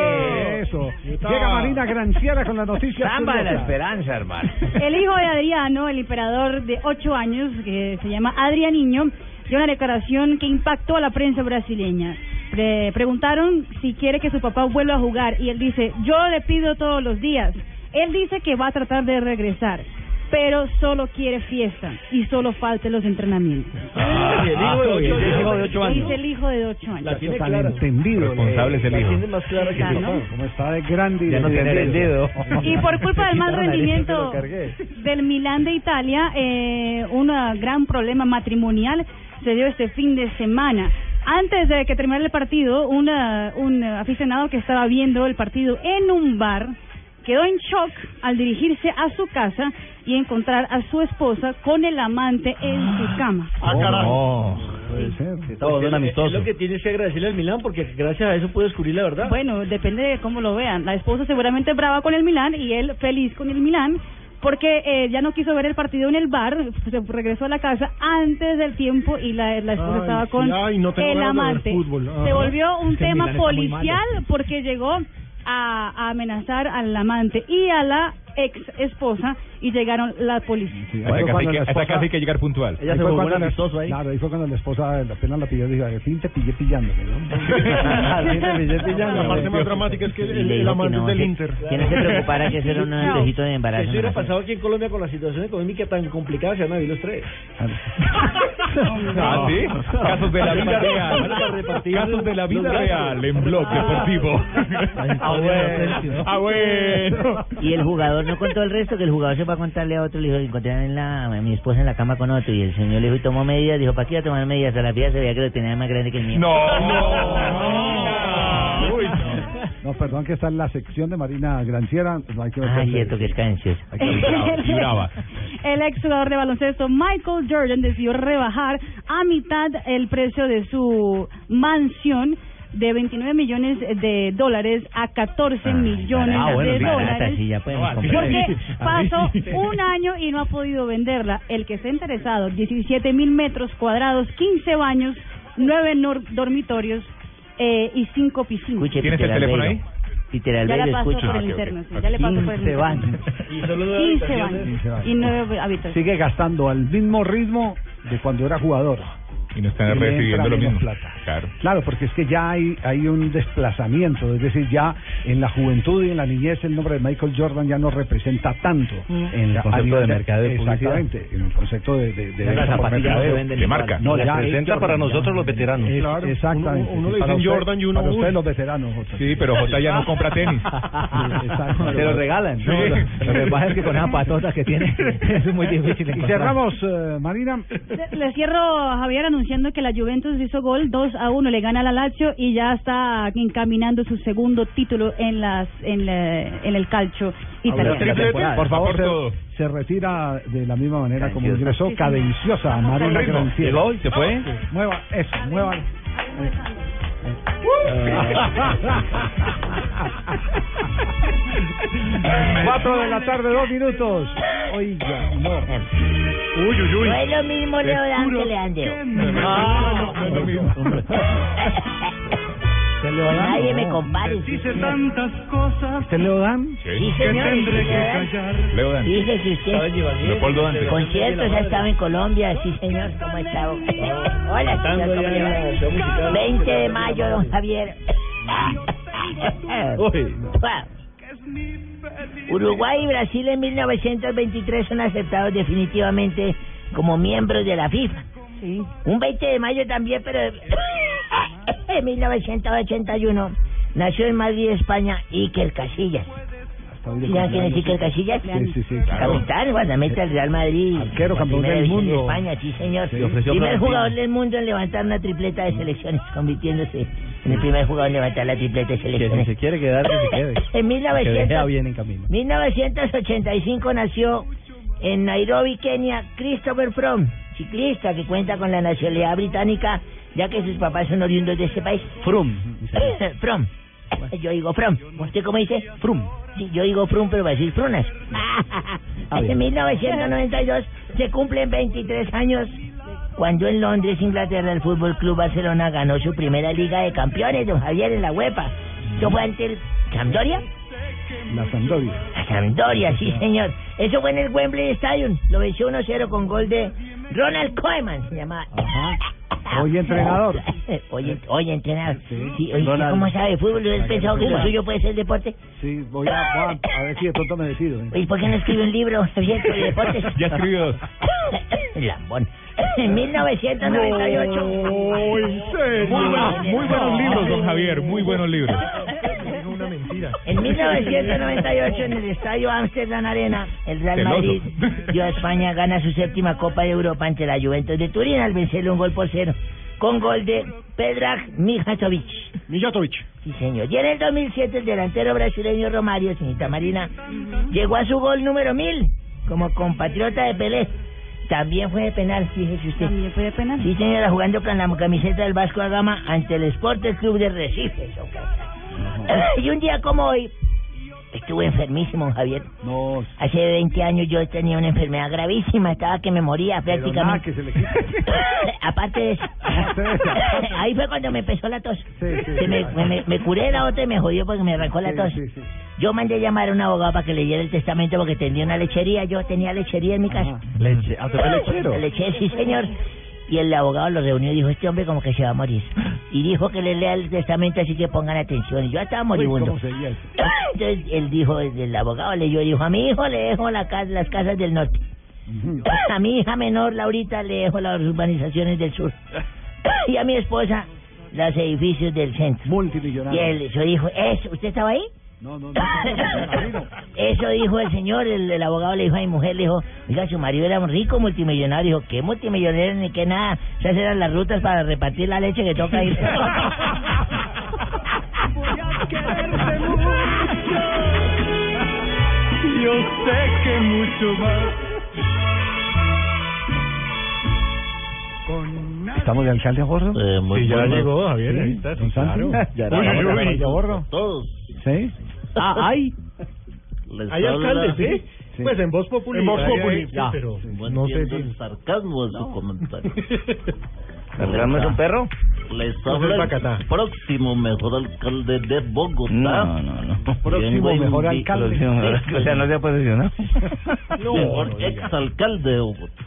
Eso. Eso. Llega Marina Granciera con las noticias. Samba de la esperanza, hermano. El hijo de Adriano, el emperador de ocho años, que se llama Adrianiño, dio una declaración que impactó a la prensa brasileña. pre- preguntaron si quiere que su papá vuelva a jugar y él dice, yo le pido todos los días. Él dice que va a tratar de regresar, pero solo quiere fiesta y solo falta los entrenamientos. Ah, y el hijo de ocho- el hijo de ocho años. Dice el hijo de ocho años. La tiene tan clara. entendido. Responsable es el La tiene más clara que su papá. Como está de grande y Ya no tiene el dedo. [LAUGHS] Y por culpa del mal rendimiento del Milán de Italia, eh, un gran problema matrimonial se dio este fin de semana. Antes de que terminara el partido, una- un aficionado que estaba viendo el partido en un bar quedó en shock al dirigirse a su casa y encontrar a su esposa con el amante en su cama. Ah, carajo. Puede ser. Estaba bien amistoso. Es lo que tienes que agradecerle al Milán porque gracias a eso puede descubrir la verdad. Bueno, depende de cómo lo vean. La esposa seguramente brava con el Milán y él feliz con el Milán porque eh, ya no quiso ver el partido en el bar, se regresó a la casa antes del tiempo y la, la esposa Ay, estaba sí, con ay, no tengo el amante. Se volvió un Es que el tema policial porque llegó a, a amenazar al amante y a la ex esposa y llegaron la policía. Hasta casi hay que- hasta casi hay que llegar puntual. Ahí fue cuando la- Claro, ahí fue cuando la esposa apenas la pilló y dijo, al fin te pillé pillándome. ¿no? [LAUGHS] Al fin te pillé pillando. La parte más dramática es que el- el- amante es del Inter. Que no se preocupara que eso era un [LAUGHS] No. antecito de embarazo. Si eso hubiera ¿no? pasado aquí en Colombia con la situación económica tan complicada, se van a vivir los tres. [LAUGHS] Ah, sí. Casos de la vida real. Casos de la vida real en Blog Deportivo. Ah, bueno. Ah, bueno. Y el jugador no contó el resto, que el jugador se fue a contarle a otro, le dijo, encontré en la, a mi esposa en la cama con otro, y el señor le dijo, y tomó medidas, dijo, ¿para qué iba a tomar medidas? A la vida se veía que lo tenía más grande que el mío. [LAUGHS] Uy, [LAUGHS] No, perdón, que está en la sección de Marina Granciera. No hay que Ah, cierto que es [LAUGHS] brava. El ex jugador de baloncesto Michael Jordan decidió rebajar a mitad el precio de su mansión de 29 millones de dólares a 14 millones Ah, bueno, de sí, dólares. sí, ya. Porque pasó un año y no ha podido venderla. El que está interesado, 17 mil metros cuadrados, 15 baños, 9 nor- dormitorios eh, y 5 piscinas. Escuche, Peter Albeiro. Peter Ya le pasó escuche. por el interno, ya le pasó por el 15 interno. baños. Y solo 15 baños y 9 habitaciones. Sigue gastando al mismo ritmo de cuando era jugador. Y no están Y recibiendo lo mismo. plata. Claro. Claro, porque es que ya hay, hay un desplazamiento, es decir, ya en la juventud y en la niñez el nombre de Michael Jordan ya no representa tanto. Mm. En El a concepto de y publicidad. Exactamente, en el concepto de, de, de por zapatillas venden De igual. marca. No, ya Representa es para nosotros ya. los veteranos. Es- Claro, exactamente. uno- uno le dicen Jordan y uno, Para ustedes los veteranos, Jota. Sí, pero Jota ya no compra tenis. [LAUGHS] Exacto. Se lo regalan. Sí. No, lo, lo que pasa es que con esas patotas que tiene [LAUGHS] es muy difícil Y encontrar. cerramos, eh, Marina. Le- Le cierro a Javier anunciando que la Juventus hizo gol 2 a 1, le gana a la Lazio y ya está encaminando su segundo título en las en, la- en el calcio italiano. Por favor, se, todo. se retira de la misma manera como ingresó, cadenciosa, Marina. Granciera. Llegó y se fue. Mueva, eso, mueva. [LAUGHS] Cuatro de la tarde, dos minutos. Oiga, no. Uy, uy, uy. No es lo mismo Leodán que Leandro. Ah, no, no, lo mismo. ¿Usted [LAUGHS] le va dando? Nadie me compare. sí, señor. tantas cosas ¿Usted le dan? Sí, señor. tendré que Leodán. callar. Leo Dan. Fíjese usted. Leopoldo Dante. Conciertos, ha estado en Colombia, sí señor, ¿cómo está? Hola, señor, ¿cómo le va? 20 de mayo, don Javier. [LAUGHS] Uruguay y Brasil en 1923 son aceptados definitivamente como miembros de la FIFA. Un 20 de mayo también, pero [LAUGHS] en 1981 nació en Madrid, España, Iker Casillas. ¿Sí ¿Saben quién es Iker Casillas? Sí, sí, sí, claro. Capitán, guardameta del Real Madrid. Arquero, campeón del división de mundo. España, sí, señor. Primer jugador del mundo en levantar una tripleta de selecciones, [LAUGHS] convirtiéndose en el primer jugador en levantar la tripleta de Que si selecciones. se quiere quedar, que se quede. [LAUGHS] En Que deje a 1900, bien en camino. 1985 nació en Nairobi, Kenia, Christopher Fromm, ciclista que cuenta con la nacionalidad británica, ya que sus papás son oriundos de ese país. Frum. Fromm. Yo digo Fromm. ¿Usted cómo dice? Frum. Sí, yo digo Frum, pero va a decir Frunas. en 1992 se cumplen 23 años cuando en Londres, Inglaterra, el Fútbol Club Barcelona ganó su primera Liga de Campeones, don Javier, en la UEFA. ¿Eso fue ante el Sampdoria? La Sampdoria. La Sampdoria, sí, señor. Eso fue en el Wembley Stadium. Lo venció 1-0 con gol de Ronald Koeman, se llama. [LAUGHS] Hoy entrenador. [LAUGHS] Oye, oye, entrenador. Sí, oye, Donald. ¿cómo sabe de fútbol? ¿Has pensado que lo suyo puede ser deporte? Sí, voy a, voy a, a ver si de pronto me decido. ¿eh? ¿Y por qué no escribe un libro Javier, sobre deportes? [LAUGHS] Ya escribió dos. Lambón. En 1998. Muy buenos, muy buenos libros, don Javier, muy buenos libros. En 1998, en el estadio Amsterdam Arena, el Real. Madrid [LAUGHS] dio a España gana su séptima Copa de Europa ante la Juventus de Turín al vencerle un gol por cero, con gol de Predrag Mijatovic. Mijatovic. Sí, señor. Y en el 2007, el delantero brasileño Romario, señorita Marina, llegó a su gol número mil como compatriota de Pelé. También fue de penal, fíjese usted. También fue de penal. Sí, señora, jugando con la camiseta del Vasco da Gama ante el Sport Club de Recife. [LAUGHS] Y un día como hoy, estuve enfermísimo, Javier. No. Hace 20 años yo tenía una enfermedad gravísima, estaba que me moría Pero nada, prácticamente. que se le quite. [LAUGHS] Aparte de eso. [LAUGHS] Ahí fue cuando me empezó la tos. sí, Se me, me, me- me curé la otra y me jodió porque me arrancó la tos. Yo mandé llamar a un abogado para que leyera el testamento porque tenía una lechería. Yo tenía lechería en mi casa. Leche. ¿Ah, lechero? Leche, sí, señor. Y el abogado lo reunió y dijo, este hombre como que se va a morir. [GASPS] Y dijo que le lea el testamento, así que pongan atención. Y yo estaba Uy, moribundo. [LAUGHS] Entonces él dijo, el abogado leyó, dijo, a mi hijo le dejo la casa, las casas del norte. [LAUGHS] A mi hija menor, Laurita, le dejo las urbanizaciones del sur. [LAUGHS] Y a mi esposa, los edificios del centro. Y Multimillonario. él, eso dijo, eso, ¿usted estaba ahí? No, no, no. [LAUGHS] Eso dijo el señor, el, el abogado le dijo a mi mujer, le dijo, oiga, su marido era un rico multimillonario. Dijo, ¿qué multimillonario ni qué nada? Esas eran las rutas para repartir la leche que toca ir. [LAUGHS] [LAUGHS] Yo sé que mucho más. ¿Estamos de alcalde a bordo? muy Sí, ya bueno. llegó, Javier, Sí, ahí está, don sí, Santi. claro. Ya Uy, era uy, hora uy, de ya bordo. Todos. ¿Sí? Ah, hay. Hay alcaldes, ¿sí? Sí. Pues en Voz Populi. En Voz Populi, sí, ya. pero No no sé si- el sarcasmo de su comentario. [LAUGHS] ¿Sarcasmo es un perro? Les No, habla el próximo mejor alcalde de Bogotá. No, no, no. Próximo mejor alcalde. O sea, no se ha posicionado. [LAUGHS] mejor exalcalde de Bogotá.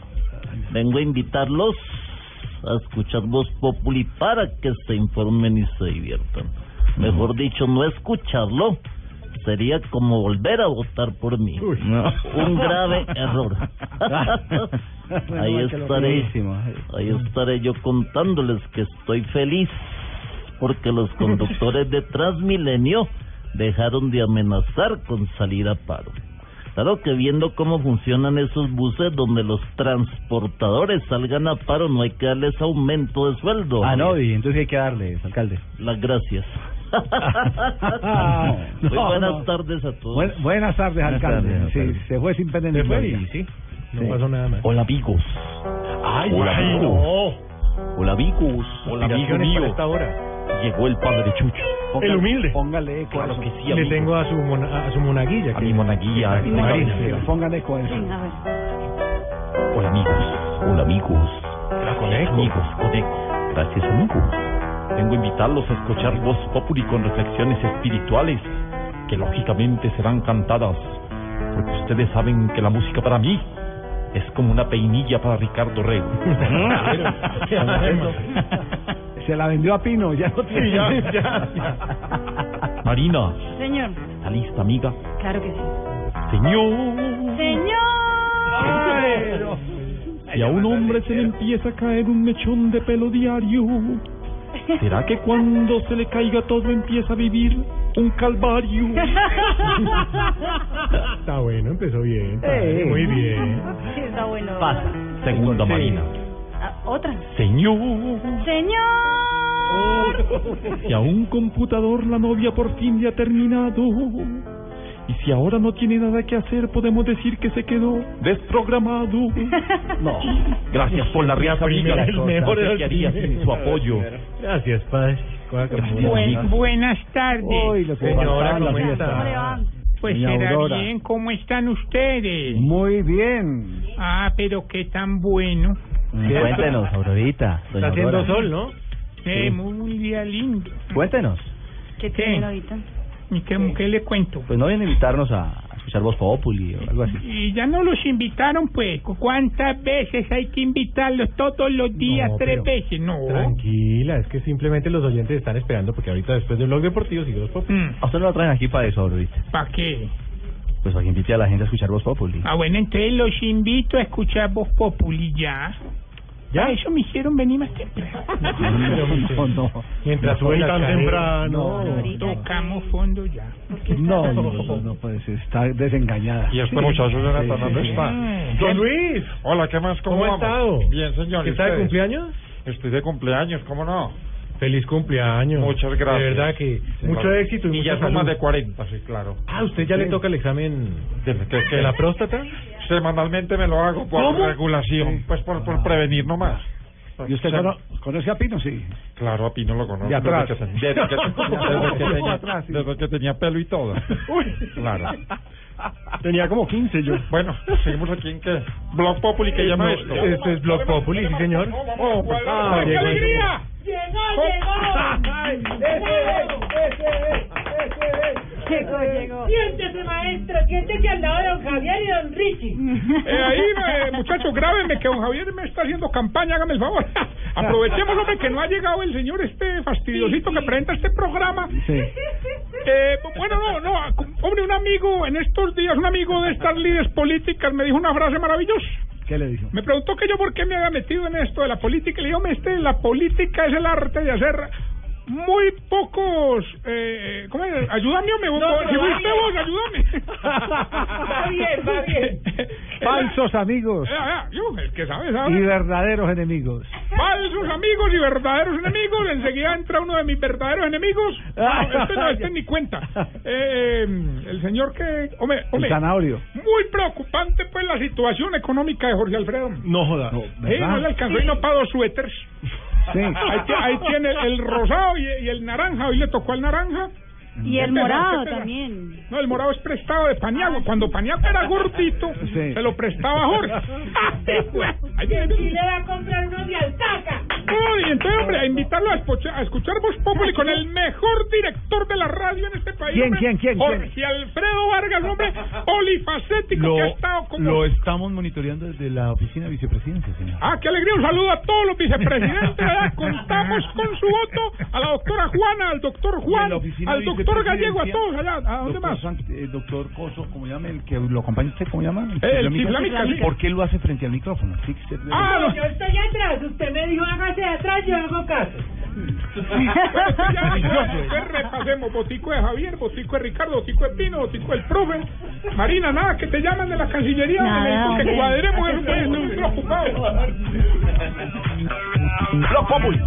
Vengo a invitarlos a escuchar Voz Populi para que se informen y se diviertan. Mejor dicho, no escucharlo sería como volver a votar por mí. Un [LAUGHS] grave error. ahí Bueno, estaré, ahí estaré yo contándoles que estoy feliz porque los conductores de Transmilenio dejaron de amenazar con salir a paro. Claro que viendo cómo funcionan esos buses donde los transportadores salgan a paro no hay que darles aumento de sueldo. Ah, no, y entonces hay que darles, alcalde. Las gracias. [LAUGHS] Buenas no. tardes a todos. Buen- buenas tardes, Buenas alcalde. tardes, sí, alcalde. se fue sin sí, no pasó nada más. Hola amigos. Ay, Hola, ay. Hola amigos. Hola amigo mío. esta hora. Llegó el padre Chucho. El humilde. Póngale Claro que sí, Le amigo. tengo a su, mona- a su monaguilla. A que- mi monaguilla, a mi Marina. monaguilla. Póngale eco a eso. Sí, a ver. Hola amigos. Hola amigos. con eco. Amigos, con eco. Gracias amigos. Vengo a invitarlos a escuchar Voz Populi con reflexiones espirituales que lógicamente serán cantadas. Porque ustedes saben que la música para mí es como una peinilla para Ricardo Rego. [LAUGHS] Se la vendió a Pino, ya no tiene. Sí, ya, ya. Marina, Señor, ¿está lista amiga? claro que sí. Señor. Señor. Si a un hombre se le empieza a caer un mechón de pelo diario, ¿será que cuando se le caiga todo empieza a vivir un calvario? [LAUGHS] Está bueno, empezó bien. Eh. Muy bien. Sí, está bueno. Pasa. Segunda Sí. Marina. Ah, Otra. Señor. Señor. Si a un computador la novia por fin le ha terminado. Y si ahora no tiene nada que hacer, podemos decir que se quedó desprogramado. [LAUGHS] No. Gracias por la risa, amiga. el mejor qué haría sin su apoyo. Gracias, padre. Buenas tardes. Uy, lo que Señora, ¿cómo está? Pues Doña será Aurora. bien, ¿cómo están ustedes? Muy bien. Ah, pero qué tan bueno. Cuéntenos, Aurorita. Está haciendo sol, ¿no? Eh, muy día lindo. Cuéntenos. ¿Qué Sí. tiene ahorita? ¿Y qué, qué le cuento? Pues no vienen a invitarnos a escuchar Voz Populi o algo así. Y ya no los invitaron, pues. ¿Cu- ¿Cuántas veces hay que invitarlos? Todos los días, No, tres veces. No. Tranquila, es que simplemente los oyentes están esperando porque ahorita después del blog deportivo sigue Voz Populi. Mm. A usted no lo traen aquí para eso, ahorita. ¿Para qué? Pues para que invite a la gente a escuchar Voz Populi. Ah, bueno, entonces los invito a escuchar Voz Populi ya. ¿Ya? Eso me hicieron venir más temprano. [LAUGHS] no, no. Mientras sube la tan temprano. Tocamos fondo ya. No, no, no, no, pues está desengañada. Y este muchacho Jonathan, ¿dónde está? Don Luis. Hola, ¿qué más? ¿Cómo, ¿Cómo ha estado? Bien, señor. ¿y ¿Está de cumpleaños? Estoy de cumpleaños, ¿cómo no? Feliz cumpleaños. Muchas gracias. De verdad que Sí, mucho claro. éxito y, Y mucha ya son más de 40, sí, claro. Ah, ¿usted ya le toca el examen ¿De, de, de la próstata? Semanalmente me lo hago por ¿Cómo? regulación, pues por, por prevenir nomás. ¿Y usted cono- conoce a Pino? Sí. Claro, a Pino lo conozco. De atrás. Desde que, ten- desde que- [LAUGHS] desde que tenía, Atrás, sí. desde que tenía pelo y todo. Claro. Tenía como 15 yo. Bueno, seguimos aquí en qué? Blog Populi, que llama esto? Este es Blog Populi, sí señor. Oh, pues, Ah, ¡qué llegó. alegría! Llegó, llegó. [LAUGHS] Siéntese, maestro. Siéntese al lado de don Javier y don Richie. Eh, ahí, eh, muchachos, grábenme que don Javier me está haciendo campaña, hágame el favor. [LAUGHS] Aprovechemos, hombre, que no ha llegado el señor este fastidiosito que presenta este programa. Sí. Eh, bueno, no, no, hombre, un amigo en estos días, un amigo de estas líderes políticas me dijo una frase maravillosa. ¿Qué le dijo? Me preguntó que yo por qué me había metido en esto de la política. Y le digo, "Hombre, este, la política es el arte de hacer muy pocos... Eh, ¿Cómo es? Ayúdame, me No, si fuiste bien. vos, ayúdame. Va bien, va [LAUGHS] bien. Falsos amigos Eh, yo, el que sabe, y verdaderos enemigos. Falsos amigos y verdaderos enemigos. Enseguida entra uno de mis verdaderos enemigos. No, este no, este ni cuenta. [LAUGHS] Eh, el señor que... Hombre, El hombre, zanahorio. muy preocupante pues la situación económica de Jorge Alfredo. No joda. Eh, ¿verdad? no le alcanzó y no pagó suéteres. Sí. Ahí, ti- ahí tiene el rosado y, y el naranja. Hoy le tocó al naranja. Y el pena, morado qué pena. también. No, el morado es prestado de Paniagua. Cuando Paniagua era gordito, Sí. se lo prestaba a Jorge. [LAUGHS] Ahí Y le va a comprar uno de altaca. No, y entonces, hombre, a invitarlo a escuchar, a escuchar Voz Populi con el mejor director de la radio en este país. ¿Quién, hombre, quién, quién, Jorge quién? Alfredo Vargas, hombre [LAUGHS] polifacético que ha estado como... lo estamos monitoreando desde la oficina de vicepresidencia, señor. Ah, qué alegría. Un saludo a todos los vicepresidentes. ¿verdad? [LAUGHS] Contamos con su voto a la doctora Juana, al doctor Juan, al doctor Gallego, a todos allá. ¿A dónde más? doctor Coso, ¿cómo llama? El que lo acompaña usted, ¿cómo llama? El. ¿Por qué lo hace frente al micrófono? Ah, No, los- yo estoy atrás. Usted me dijo hágase de atrás, yo hago caso. Entonces [LAUGHS] repasemos. Botico de Javier, botico de Ricardo, botico de Pino, botico del profe. Marina, nada, que te llaman de la Cancillería. Hombre. cuadremos eso, pues, estoy preocupado. Blog Populi.